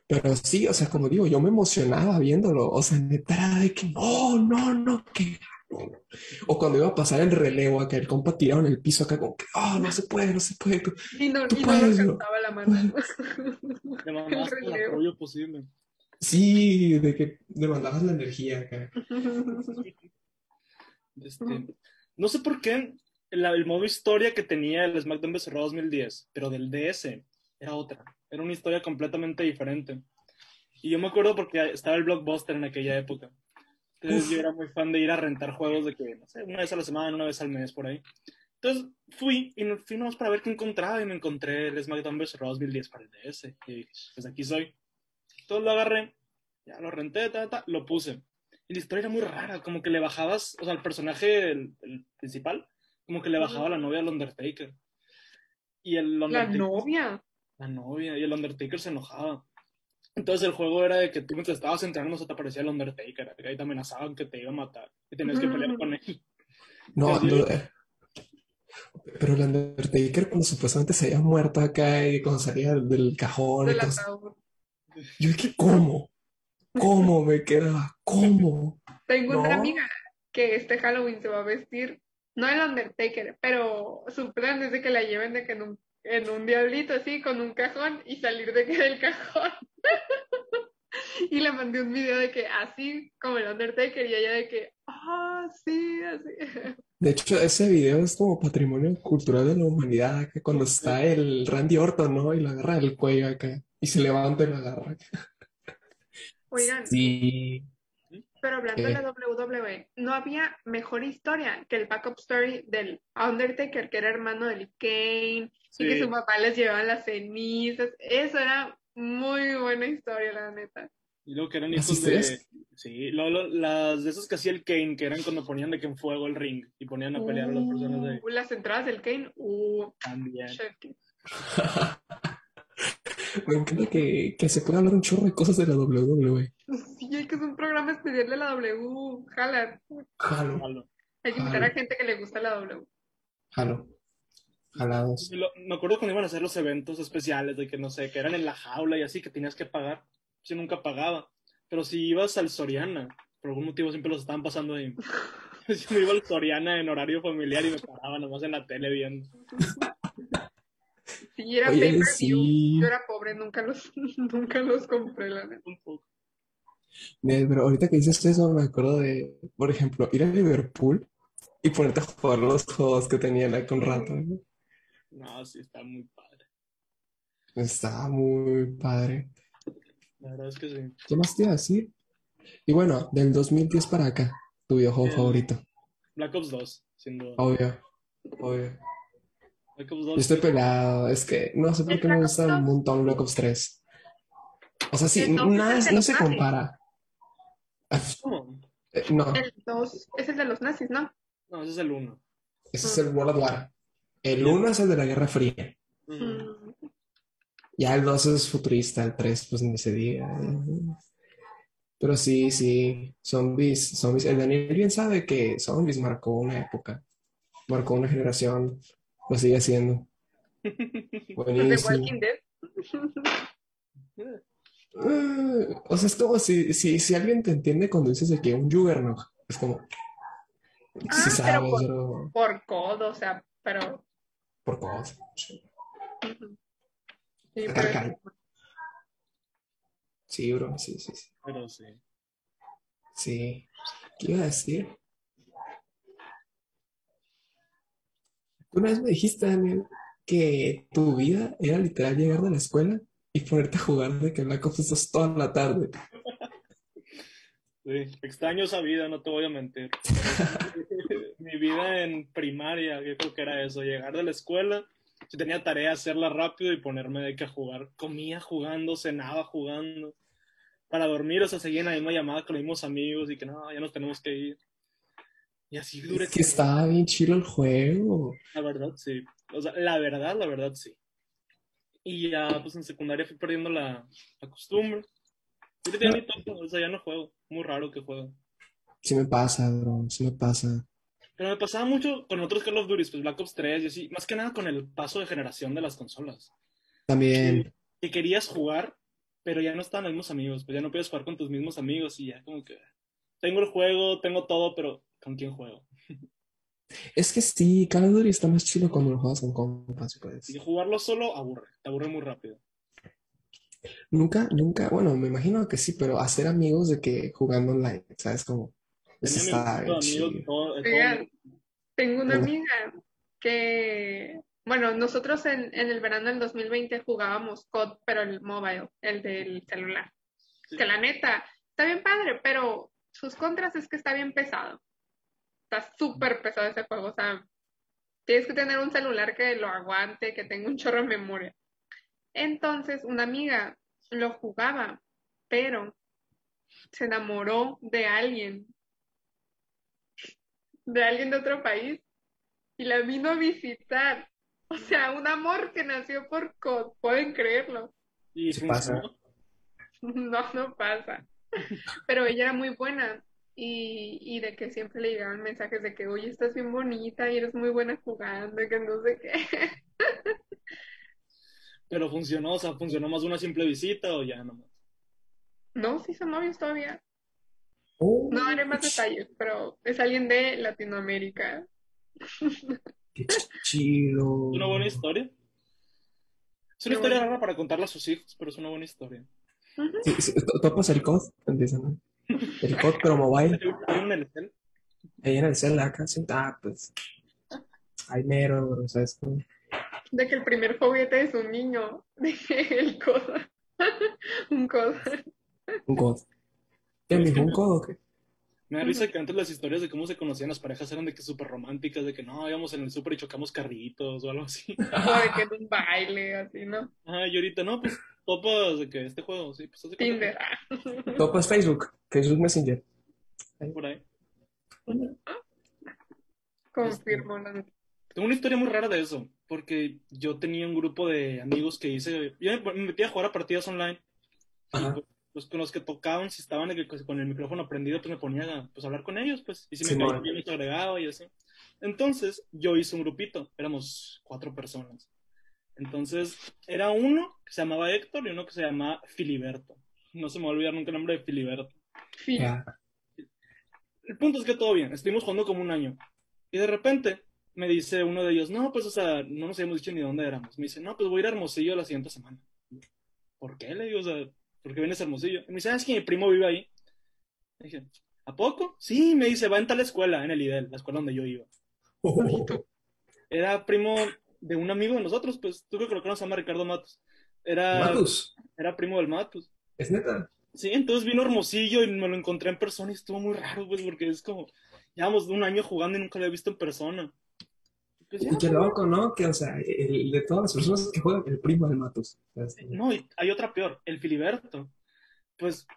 Pero sí, o sea, como digo, yo me emocionaba viéndolo. O sea, neta era de que no, no, no, que no. O cuando iba a pasar el relevo acá, el compa tirado en el piso acá, como que, oh, no se puede, no se puede. tú- Y no, Tú y no puedes, alcanzaba la mano. <laughs> El relevo. apoyo posible. Sí, de que demandabas la energía acá. Este, no sé por qué el, el modo historia que tenía el SmackDown vs. Raw 2010, pero del DS era otra. Era una historia completamente diferente. Y yo me acuerdo porque estaba el Blockbuster en aquella época. Entonces Uf. yo era muy fan de ir a rentar juegos de que, no sé, una vez a la semana, una vez al mes, por ahí. Entonces fui y fui nomás para ver qué encontraba y me encontré el SmackDown vs. Raw 2010 para el DS. Y dije, pues aquí soy. Entonces lo agarré, ya lo renté, ta, ta, lo puse. Y la historia era muy rara, como que le bajabas, o sea, el personaje el, el principal, como que le bajaba la novia al Undertaker. Y el La Undertaker, novia. la novia, y el Undertaker se enojaba. Entonces el juego era de que tú mientras estabas entrenando se te aparecía el Undertaker, y te amenazaban que te iba a matar, y tenías que pelear con él. No, eh, pero el Undertaker cuando supuestamente se había muerto acá y cuando salía del, cajón y Del ataúd. yo dije, ¿cómo? ¿Cómo me quedaba? ¿Cómo? Tengo una No. amiga que este Halloween se va a vestir, no el Undertaker, pero su plan es de que la lleven de que en un, en un diablito así, con un cajón y salir de que del cajón. <laughs> Y le mandé un video de que así como el Undertaker y ella de que, ah, sí, así. <laughs> De hecho, ese video es como patrimonio cultural de la humanidad, acá cuando está el Randy Orton, ¿no? Y lo agarra del cuello acá, y se levanta y lo agarra. Oigan, Sí. Pero hablando de ¿Qué? la WWE, no había mejor historia que el backup story del Undertaker, que era hermano del Kane, y que su papá les llevaba las cenizas. Eso era muy buena historia, la neta. Y luego que eran ¿Las hijos de. Sí, lo- las de esos que hacía el Kane, que eran cuando ponían de que en fuego el ring y ponían a pelear a las personas de Uh, las entradas del Kane, uh, también. <laughs> Me encanta que, que se puede hablar un chorro de cosas de la WWE. Sí, que es un programa especial de la W. Jala. Jalo. Hay que invitar a gente que le gusta la W. jalo. Jalados. Lo- me acuerdo cuando iban a hacer los eventos especiales de que no sé, que eran en la jaula y así, que tenías que pagar. Yo nunca pagaba. Pero si ibas al Soriana, por algún motivo siempre los estaban pasando ahí. <laughs> Yo me iba al Soriana en horario familiar y me paraba nomás en la tele viendo. Sí, era Oye, pay-per-view. sí. Yo era pobre, nunca los, <laughs> nunca los compré, la neta. Un poco. Mira, Pero ahorita que dices eso, me acuerdo de, por ejemplo, ir a Liverpool y ponerte a jugar los juegos que tenían ahí con rato. ¿no? No, sí, está muy padre. Estaba muy padre. La verdad es que sí. ¿Qué más te iba a decir? Y bueno, del 2010 para acá, tu videojuego favorito. Black Ops 2, sin duda. Obvio, obvio. Black Ops Yo 2. Estoy pelado, es que no sé por ¿El qué me gusta un 2? montón Black Ops 3. O sea, sí, El 2 nada, no se compara. Ah, ¿Cómo? eh, No, El 2 es el de los nazis, ¿no? No, ese es el 1. ese es el World War. El 1 es el de la Guerra Fría. Mm. Ya el 2 es futurista, el 3 pues ni se diga. Pero sí, sí, zombies, zombies. El Daniel bien sabe que zombies marcó una época, marcó una generación, lo sigue haciendo. <laughs> Buenísimo. Walking Dead. Eh, o sea, es como si, si, si alguien te entiende cuando dices de que un Juggernaut, es como, Ah, sabes, por- pero Por codo, o sea, pero. por cosas. Sí. Sí, pero-. Sí, bro, sí, sí, sí. Pero sí. Sí. ¿Qué iba a decir? Tú una vez me dijiste, Daniel, que tu vida era literal llegar de la escuela y ponerte a jugar de que Black Ops 2 toda la tarde. Sí, extraño esa vida, no te voy a mentir. <laughs> Mi vida en primaria, yo creo que era eso, llegar de la escuela, si tenía tarea, hacerla rápido y ponerme de que a jugar. Comía jugando, cenaba jugando. Para dormir, o sea, seguía en la misma llamada con los mismos amigos y que no, ya nos tenemos que ir. Y así duré Es que estaba bien chido el juego. La verdad, sí. O sea, la verdad, la verdad, sí. Y ya, pues en secundaria fui perdiendo la, la costumbre. Ahorita ya ni toco, o sea, ya no juego. Muy raro que juego. Sí me pasa, bro, sí me pasa. Pero me pasaba mucho con otros Call of Duty, pues Black Ops 3 y así. Más que nada con el paso de generación de las consolas. También, Que querías jugar, pero ya no estaban los mismos amigos. Pues ya no puedes jugar con tus mismos amigos y ya como que... Tengo el juego, tengo todo, pero ¿con quién juego? <laughs> es que sí, Call of Duty está más chido cuando lo juegas con compas, pues. Y jugarlo solo aburre, te aburre muy rápido. Nunca, nunca, bueno, me imagino que sí, pero hacer amigos de que jugando online, ¿sabes? Como, mi está chido. todo, tengo una amiga que, bueno, nosotros en, en el verano del 2020 jugábamos COD, pero el mobile, el del celular. Sí. Que la neta, está bien padre, pero sus contras es que está bien pesado. Está súper pesado ese juego, o sea, tienes que tener un celular que lo aguante, que tenga un chorro de memoria. Entonces, una amiga lo jugaba, pero se enamoró de alguien, de alguien de otro país, y la vino a visitar. O sea, un amor que nació por COD, pueden creerlo. Y pasa. <laughs> No, no pasa. Pero ella era muy buena y, y de que siempre le llegaban mensajes de que, oye, estás bien bonita y eres muy buena jugando y que no sé qué. <laughs> Pero funcionó, o sea, funcionó más una simple visita o ya nomás. No, sí son novios todavía. Oh, No daré más detalles, pero es alguien de Latinoamérica. <laughs> qué chido. Es una buena historia. Es una Qué historia bueno. rara para contarla a sus hijos, pero es una buena historia. Sí, sí, to- topas el empiezan, ¿no? El COD, pero mobile. Ahí en el cel acá, sí, ah, pues. Ay, mero, bro, ¿sabes? Como- De que el primer juguete es un niño, <laughs> de que el codo, <laughs> un codo. Un COD. ¿Qué, mijo, un COD o qué? Me da risa que antes las historias de cómo se conocían las parejas eran de que súper románticas, de que no, íbamos en el súper y chocamos carritos o algo así. <laughs> O de que en un baile, así, ¿no? Ah, y ahorita no, pues topas de que este juego, sí, pues Tinder. <laughs> Topas Facebook, Facebook Messenger. por ahí. Confirmo. Tengo una historia muy rara de eso, porque yo tenía un grupo de amigos que hice, yo me me metía a jugar a partidas online, Ajá. pues, pues, con los que tocaban, si estaban que- con el micrófono prendido, pues me ponía a pues, hablar con ellos, pues, y si me caía bien, los agregaba y así. Entonces, yo hice un grupito, éramos cuatro personas. Entonces, era uno que se llamaba Héctor y uno que se llamaba Filiberto. No se me va a olvidar nunca el nombre de Filiberto. Ya. El punto es que todo bien, estuvimos jugando como un año. Y de repente me dice uno de ellos, no, pues, o sea, no nos habíamos dicho ni dónde éramos. Me dice, no, pues voy a ir a Hermosillo la siguiente semana. ¿Por qué? Le digo, o sea, ¿por qué vienes a Hermosillo? Y me dice, ah, es que mi primo vive ahí. Le dije, ¿a poco? Sí, me dice, va en tal escuela, en el IDEL, la escuela donde yo iba. Era primo de un amigo de nosotros, pues, tú creo que conoces, se llama Ricardo Matos. Era, Matus, era primo del Matos. es neta. Sí, entonces vino Hermosillo y me lo encontré en persona y estuvo muy raro, pues, porque es como, llevamos un año jugando y nunca lo había visto en persona. Pues ya, Y qué loco, ¿no? Que, o sea, el- de todas las personas que juegan, el primo de Matus. O sea, no, y hay otra peor, el Filiberto. Pues,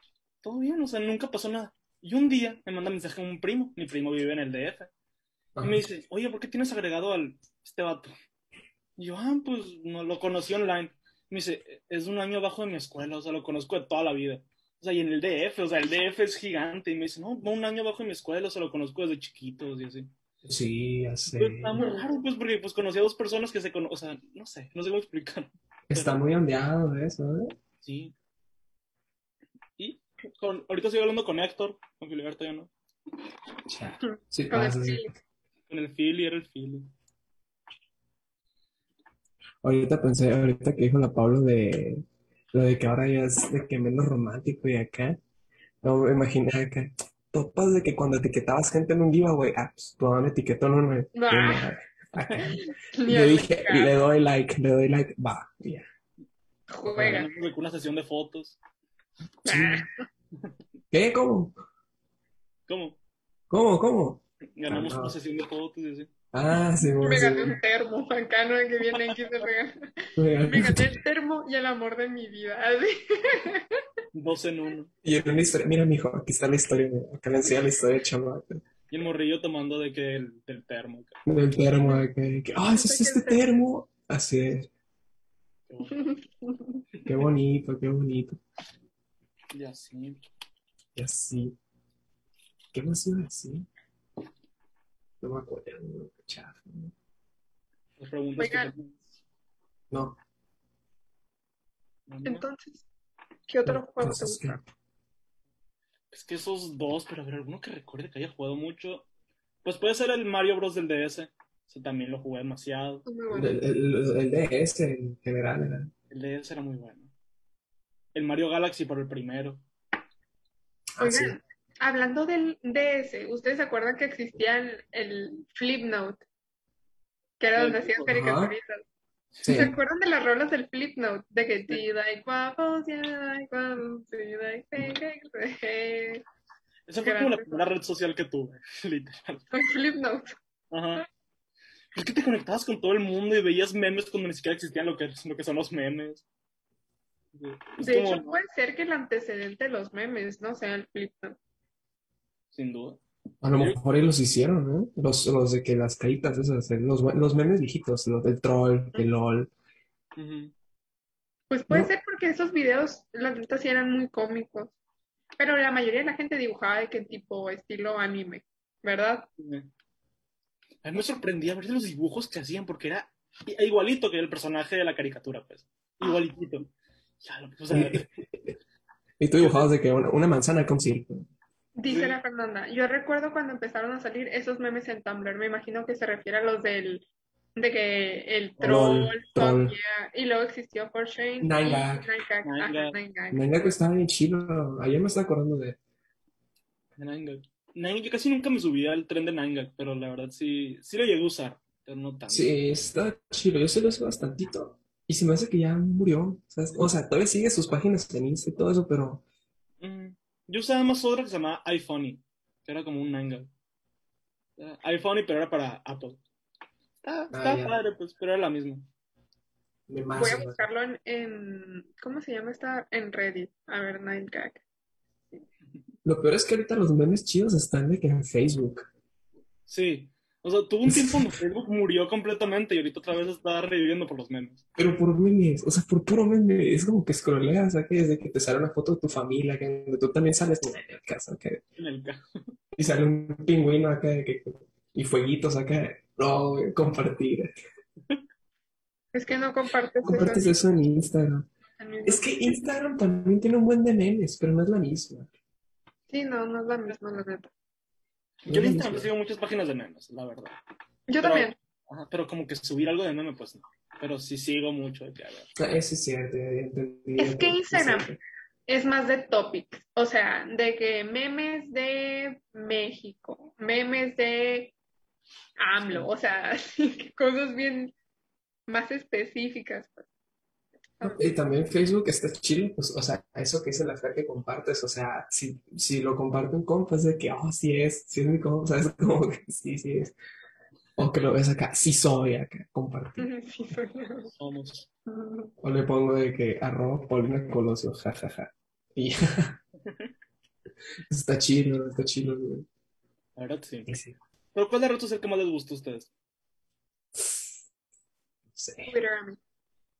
todo bien, o sea, nunca pasó nada. Y un día me manda mensaje un primo, mi primo vive en el DF, y me dice, oye, ¿por qué tienes agregado al este vato? Y yo, ah, pues, no, lo conocí online. Me dice, es un año abajo de mi escuela, o sea, lo conozco de toda la vida. O sea, y en el DF, o sea, el DF es gigante. Y me dice, no, va un año abajo de mi escuela, o sea, lo conozco desde chiquitos y así. Sí, ya sé. Pues, está muy raro, pues, porque pues conocí a dos personas que se conocen, o sea, no sé, no sé cómo explicar. Está muy ondeado de eso, ¿eh? Sí. Y con, ahorita estoy hablando con Héctor, con Filiberto ya no. Ya. Sí, Con el pasa, sí. Con el Philly era el Philly. Ahorita pensé, ahorita que dijo la Pablo de lo de que ahora ya es de que menos romántico y acá. No me imaginé acá. Topas de que cuando etiquetabas gente en un giveaway, ah, pues tu mamá me etiquetó, no, no, no, Ah. Yo <laughs> dije, le doy like, le doy like, va, ya. Juega. Una sesión de fotos. ¿Qué? ¿Cómo? ¿Cómo? ¿Cómo? ¿Cómo? Ganamos Ah, no. una sesión de fotos y así. Ah, sí, me bueno, sí, gané un termo. Acá no que viene aquí se regala. Me gané el termo y el amor de mi vida. Así. <laughs> Dos en uno. Y en una historia, mira, mijo, aquí está la historia, acá le enseña la historia de chamaco. Y el morrillo tomando de que el, del termo. acá. Del termo, de que, que, ah, ¿ese es este termo? Así es, <laughs> qué bonito, qué bonito. Y así. Y así. ¿Qué más iba a decir? No me acuerdo, no, chafa, ¿no? Que. No, No, no. Entonces, ¿qué otro juego te gusta? Es que esos dos, pero a ver, alguno que recuerde que haya jugado mucho. Pues puede ser el Mario Bros. del DS. Ese también lo jugué demasiado. Muy bueno. El, el, el DS en general era. El DS era muy bueno. El Mario Galaxy por el primero. Ah, sí. Hablando del DS, ¿ustedes se acuerdan que existía el, el Flipnote? Que era donde Ajá. caricaturitas. Sí. ¿Se acuerdan de las rolas del Flipnote? De que ti da guapos, ya guapos, ti Esa fue como la primera red social que tuve, <laughs> literal. El Flipnote. Ajá. Es que te conectabas con todo el mundo y veías memes cuando ni siquiera existían lo que, lo que son los memes. Es De como, hecho, puede ser que el antecedente de los memes no sea el Flipnote. Sin duda. A lo mejor ahí los hicieron, ¿eh? Los, los de que las caritas, esas, eh, los, los memes viejitos, los del troll, del LOL. Pues puede No. ser porque esos videos, las neta, sí eran muy cómicos. Pero la mayoría de la gente dibujaba de qué tipo estilo anime, ¿verdad? Sí. A mí me sorprendía ver los dibujos que hacían porque era igualito que el personaje de la caricatura, pues. Igualitito. Ya, lo- o sea, <laughs> Y tú dibujabas de que una, una manzana con circo. Dice Sí. la Fernanda, yo recuerdo cuando empezaron a salir esos memes en Tumblr, me imagino que se refiere a los del, de que el troll, Lol, troll. Y luego existió For Shane Nine Gag. Nine Gag, Nine. Nine estaba bien chido. Ayer me estaba acordando de. Nanga, yo casi nunca me subía al tren de Nanga, pero la verdad sí, sí lo llegué a usar, pero no tanto. Sí, está chido. Yo se lo hace bastantito. Y se me hace que ya murió. ¿sabes? O sea, todavía sigue sus páginas en Insta y todo eso, pero. Yo usaba más otra que se llamaba iPhoney. que era como un manga. Era iPhone, pero era para Apple. Estaba, estaba ya. padre, pues, pero era la misma. Voy a buscarlo en, en- ¿cómo se llama esta? En Reddit. A ver, Nine Gag. Lo peor es que ahorita los memes chidos están de que en Facebook. Sí. O sea, tuvo un tiempo donde Facebook murió completamente y ahorita otra vez está reviviendo por los memes. Pero por memes, o sea, por puro meme. Es como que scrolleas, ¿sabes? Desde que te sale una foto de tu familia, que donde tú también sales en el caso, que En el ca- y sale un pingüino acá que, y fueguitos acá. No, compartir. Es que no compartes Compartes eso eso en Instagram. Es que Instagram también tiene un buen de memes, pero no es la misma. Sí, no, no es la misma, la neta. Yo en Instagram sigo muchas páginas de memes, la verdad. Yo Pero- también. Ajá, pero como que subir algo de meme, pues no. Pero sí sigo mucho de que, a ver. Ah, Eso es cierto. Es que Instagram-. Es más de topics. O sea, de que memes de México, memes de AMLO, o sea, <laughs> que cosas bien más específicas. pues. Y también Facebook está chido, pues, o sea, eso que dice la Fer que compartes, o sea, si, si lo comparte un compa es de que, oh, sí es, sí es mi compa, o sea, es como que sí, sí es. O que lo ves acá, sí soy acá, compartir. Sí. Somos. O le pongo de que arroba Paulina Colosio, jajaja. Y ya. <laughs> Está chido, está chido, güey. La verdad, sí. Pero ¿cuál de retos es el que más les gusta a ustedes? sí. Twitter a mí.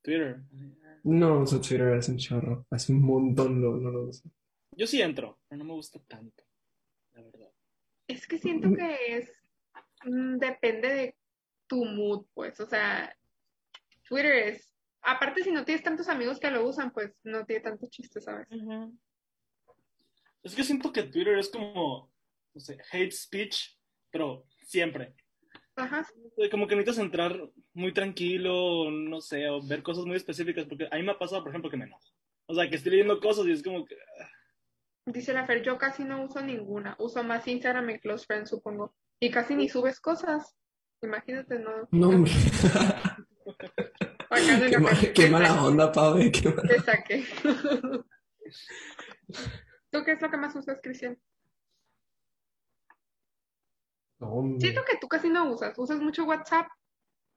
Twitter. No uso Twitter hace un chorro, hace un montón no, no lo uso. Yo sí entro, pero no me gusta tanto. La verdad. Es que siento que es, mm, depende de tu mood, pues, o sea, Twitter es, aparte si no tienes tantos amigos que lo usan, pues no tiene tanto chiste, ¿sabes? Es que siento que Twitter es como, no sé, hate speech, pero siempre. Ajá, Eh, Como que necesitas entrar muy tranquilo, no sé, o ver cosas muy específicas, porque a mí me ha pasado, por ejemplo, que me enojo. O sea, que estoy leyendo cosas y es como que... dice la Fer, yo casi no uso ninguna, uso más Instagram y Close Friends, supongo, y casi ni subes cosas, imagínate, no, No, de <laughs> Qué, ma- mala onda, Pau, eh, qué mala- te saqué. <laughs> ¿Tú qué es lo que más usas, Cristian? Hombre. Siento que tú casi no usas, usas mucho WhatsApp,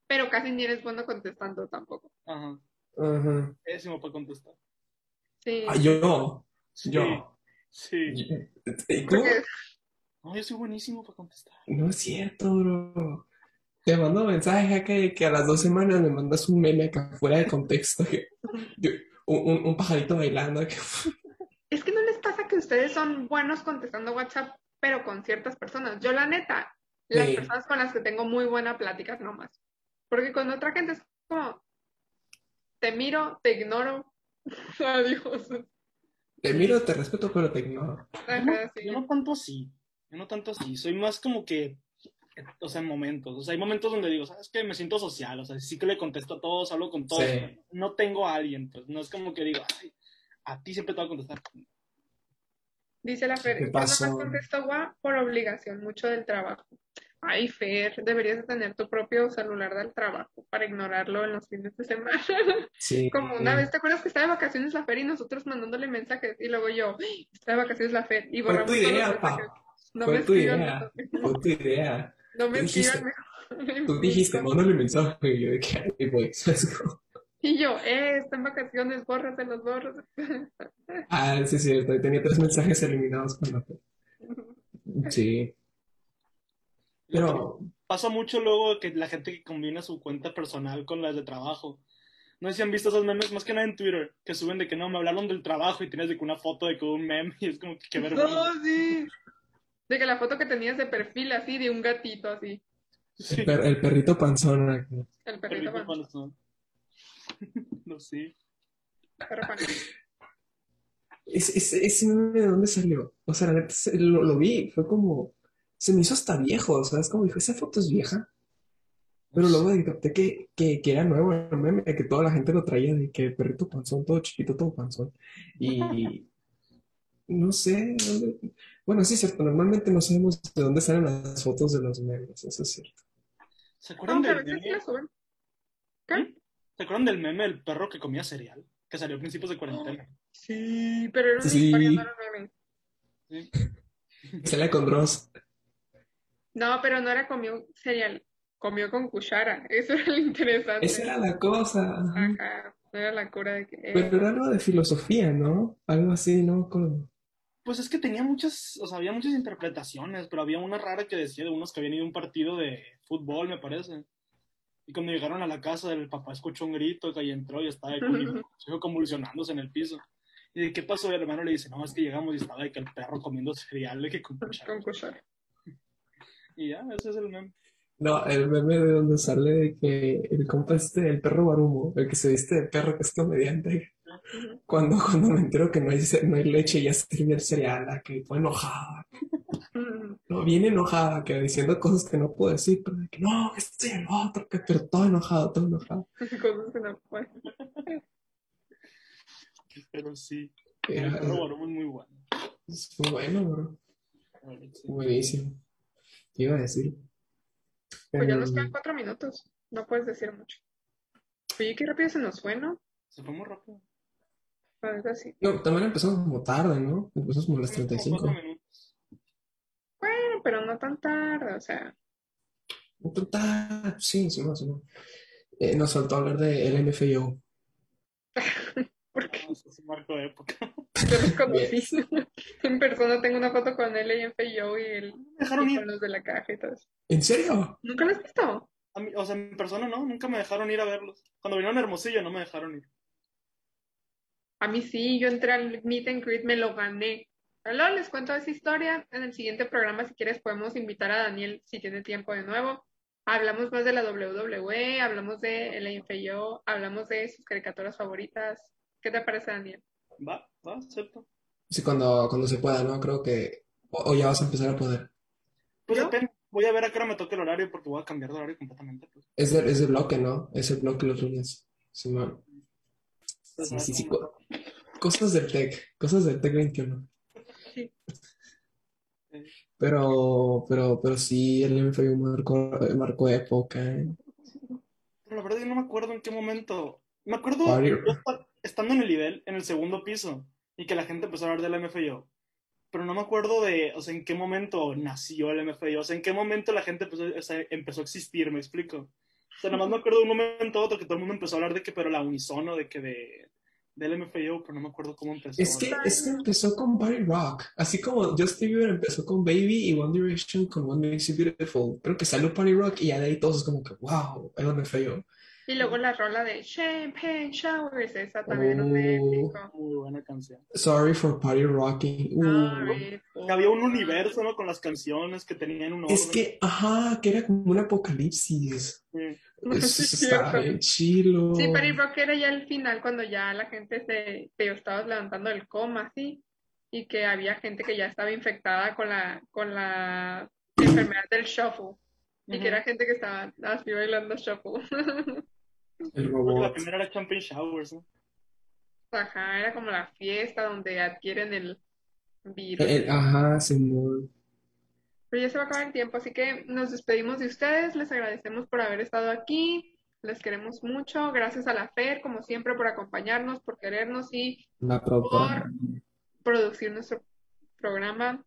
pero casi ni eres bueno contestando tampoco. Ajá, Ajá. pésimo para contestar. Sí, Ah, yo, Sí, yo. sí. ¿Y tú? porque No, yo soy buenísimo para contestar. No es cierto, bro. Te mando mensaje que, que a las dos semanas me mandas un meme acá fuera de contexto. <laughs> que- un, un- un pajarito bailando. que- es que no les pasa que ustedes son buenos contestando WhatsApp, pero con ciertas personas. Yo, la neta, las Sí. personas con las que tengo muy buena plática nomás. Porque con otra gente es como, te miro, te ignoro, <laughs> adiós. Te miro, te respeto, pero te ignoro. Ajá, sí. yo no tanto así. Yo no tanto así. Soy más como que, o sea, en momentos. O sea, hay momentos donde digo, ¿sabes qué? Me siento social. O sea, sí que le contesto a todos, hablo con todos. Sí. No tengo a alguien, pues. No es como que digo, ay, a ti siempre te voy a contestar. Dice la Fer, ¿Qué yo pasó? nomás contesto gua por obligación, mucho del trabajo. Ay, Fer, deberías de tener tu propio celular del trabajo para ignorarlo en los fines de semana. <laughs> Sí. Como una vez, ¿te acuerdas que estaba de vacaciones la Fer y nosotros mandándole mensajes? Y luego yo, "Ay, está de vacaciones la Fer. Y Fue borramos tu idea, mensajes. No Fue me tu idea. Fue tu idea. No me escriban. <laughs> Tú dijiste, mándale mensaje. Y yo de que. <laughs> Y yo, eh, está en vacaciones, bórratelos, bórratelos. Ah, sí, es cierto. Tenía tres mensajes eliminados con la fe. Sí. Pero, Pasa mucho luego que la gente que combina su cuenta personal con las de trabajo. No sé si han visto esos memes, más que nada en Twitter, que suben de que no, me hablaron del trabajo y tienes de que una foto de que un meme y es como que qué vergüenza. No, sí. De que la foto que tenías de perfil así, de un gatito así. Sí, el, per- el perrito panzón. El perrito perrito pan- panzón. <laughs> No, sí. perro pan- Ese, ese, ese meme de dónde salió. O sea, la neta, lo, lo vi, fue como, se me hizo hasta viejo, ¿sabes? Como dijo, esa foto es vieja. Pero luego capté que, que, que era nuevo el meme, que toda la gente lo traía de que perrito panzón, todo chiquito, todo panzón. Y <laughs> no sé, dónde- bueno, sí es cierto, normalmente no sabemos de dónde salen las fotos de los memes, eso es cierto. ¿Se acuerdan del meme? ¿Qué? ¿Se acuerdan del meme del perro que comía cereal? Que salió a principios de cuarentena. Sí, pero era una Sí. historia, no era meme. Sí. <laughs> Sale con Dross. No, pero no era comió cereal, comió con cuchara. Eso era lo interesante. Esa era la cosa. ajá. No era la cura de que. eh, Pero era algo de filosofía, ¿no? Algo así, ¿no? Como- Pues es que tenía muchas, o sea, había muchas interpretaciones, pero había una rara que decía de unos que habían ido a un partido de fútbol, me parece. Y cuando llegaron a la casa, el papá escuchó un grito que ahí entró y estaba ahí con- se <laughs> fue convulsionándose en el piso. Y de qué pasó, y el hermano le dice, no, es que llegamos y estaba de que el perro comiendo cereal de que con cuchara". con cuchara. <laughs> Y ya, ese es el meme. No, el meme de donde sale de que el compa este, el perro Barumo, el que se viste de perro, que es comediante, cuando, <laughs> cuando me entero que no hay, no hay leche, ya se sirve el cereal, que fue enojada. No, bien enojada, que diciendo cosas que no puedo decir, pero de que no, y el otro, que, pero todo enojado, todo enojado. <laughs> Cosas que no pueden. Pero sí, el Era, Barumo es muy bueno. es muy bueno, bro. Verdad, sí. Buenísimo. ¿Qué iba a decir? Pues ya nos Em, quedan cuatro minutos. No puedes decir mucho. Oye, qué rápido se nos fue, ¿no? Se fue muy rápido. La verdad, sí. no, también empezamos como tarde, ¿no? Empezamos como a las Como 35. Pero no tan tarde, o sea. Total, sí, sí, más o menos. Eh, nos faltó hablar de LMFAO. Porque No, ese es un marco de época. yo los conocí. en persona tengo una foto con él y en Feyo y, Me dejaron y ir. con los de la caja y todo eso. ¿En serio? ¿Nunca lo has visto? A mí- o sea, en persona no, nunca me dejaron ir a verlos. Cuando vinieron a Hermosillo no me dejaron ir. A mí sí, yo entré al meet and greet, me lo gané. Pero les cuento esa historia. En el siguiente programa, si quieres, podemos invitar a Daniel si tiene tiempo de nuevo. Hablamos más de la WWE, hablamos de el IFAO, hablamos de sus caricaturas favoritas. ¿Qué te parece, Daniel? Va, va, acepto. Sí, cuando, cuando se pueda, ¿no? Creo que... O, o ya vas a empezar a poder. Pues depende. Voy a ver a qué hora me toca el horario porque voy a cambiar de horario completamente. Pues. Es de, es de bloque, ¿no? Es el bloque los lunes. Sí. Pues, Sí, sí, sí. Cosas del TEC. Cosas del TEC 21. Sí. Eh, Pero, pero, pero sí, el LMFAO marcó, marcó época. ¿eh? Pero la verdad yo no me acuerdo en qué momento. Me acuerdo estando en el nivel, en el segundo piso, y que la gente empezó a hablar del MFIO. Pero no me acuerdo de, o sea, en qué momento nació el MFIO. O sea, en qué momento la gente empezó, o sea, empezó a existir, ¿me explico? O sea, nada más me acuerdo de un momento a otro que todo el mundo empezó a hablar de que, pero la unisono, de que de, del MFIO, pero no me acuerdo cómo empezó. Es que, es que empezó con Party Rock. Así como Justin Bieber empezó con Baby y One Direction con What Makes You Beautiful. Creo que salió Party Rock y ya de ahí todos es como que, wow, el LMFAO. Y luego la rola de Champagne Showers, esa también es un Oh. épico. Muy buena canción. Sorry for Party Rocking. Uh. Había un universo, ¿no? Con las canciones que tenían un orden. Es que, ajá, que era como un apocalipsis. Sí. <laughs> Eso Sí, es está cierto. bien chilo. Sí, Party Rock era ya el final cuando ya la gente se, te estabas levantando del coma, sí, y que había gente que ya estaba infectada con la, con la enfermedad del shuffle, y que era gente que estaba así bailando shuffle. <laughs> El Porque la robot. primera era Champagne Showers, ¿no? Ajá, era como la fiesta donde adquieren el virus. El- ajá, Simón. Pero ya se va a acabar el tiempo, así que nos despedimos de ustedes, les agradecemos por haber estado aquí, les queremos mucho, gracias a la FER, como siempre, por acompañarnos, por querernos y La productora. producir nuestro programa,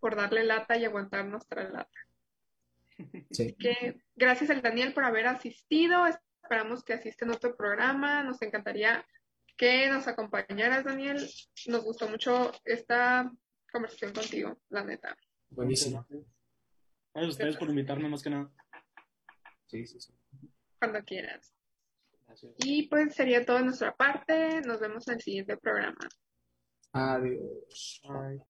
por darle lata y aguantar nuestra lata. Sí. Que gracias al Daniel por haber asistido, esperamos que asiste a nuestro programa, nos encantaría que nos acompañaras, Daniel, nos gustó mucho esta conversación contigo, la neta. Buenísimo. Gracias a ustedes por invitarme, más que nada. Sí, sí, sí. cuando quieras. Gracias. Y pues sería todo de nuestra parte. Nos vemos en el siguiente programa. Adiós. Bye.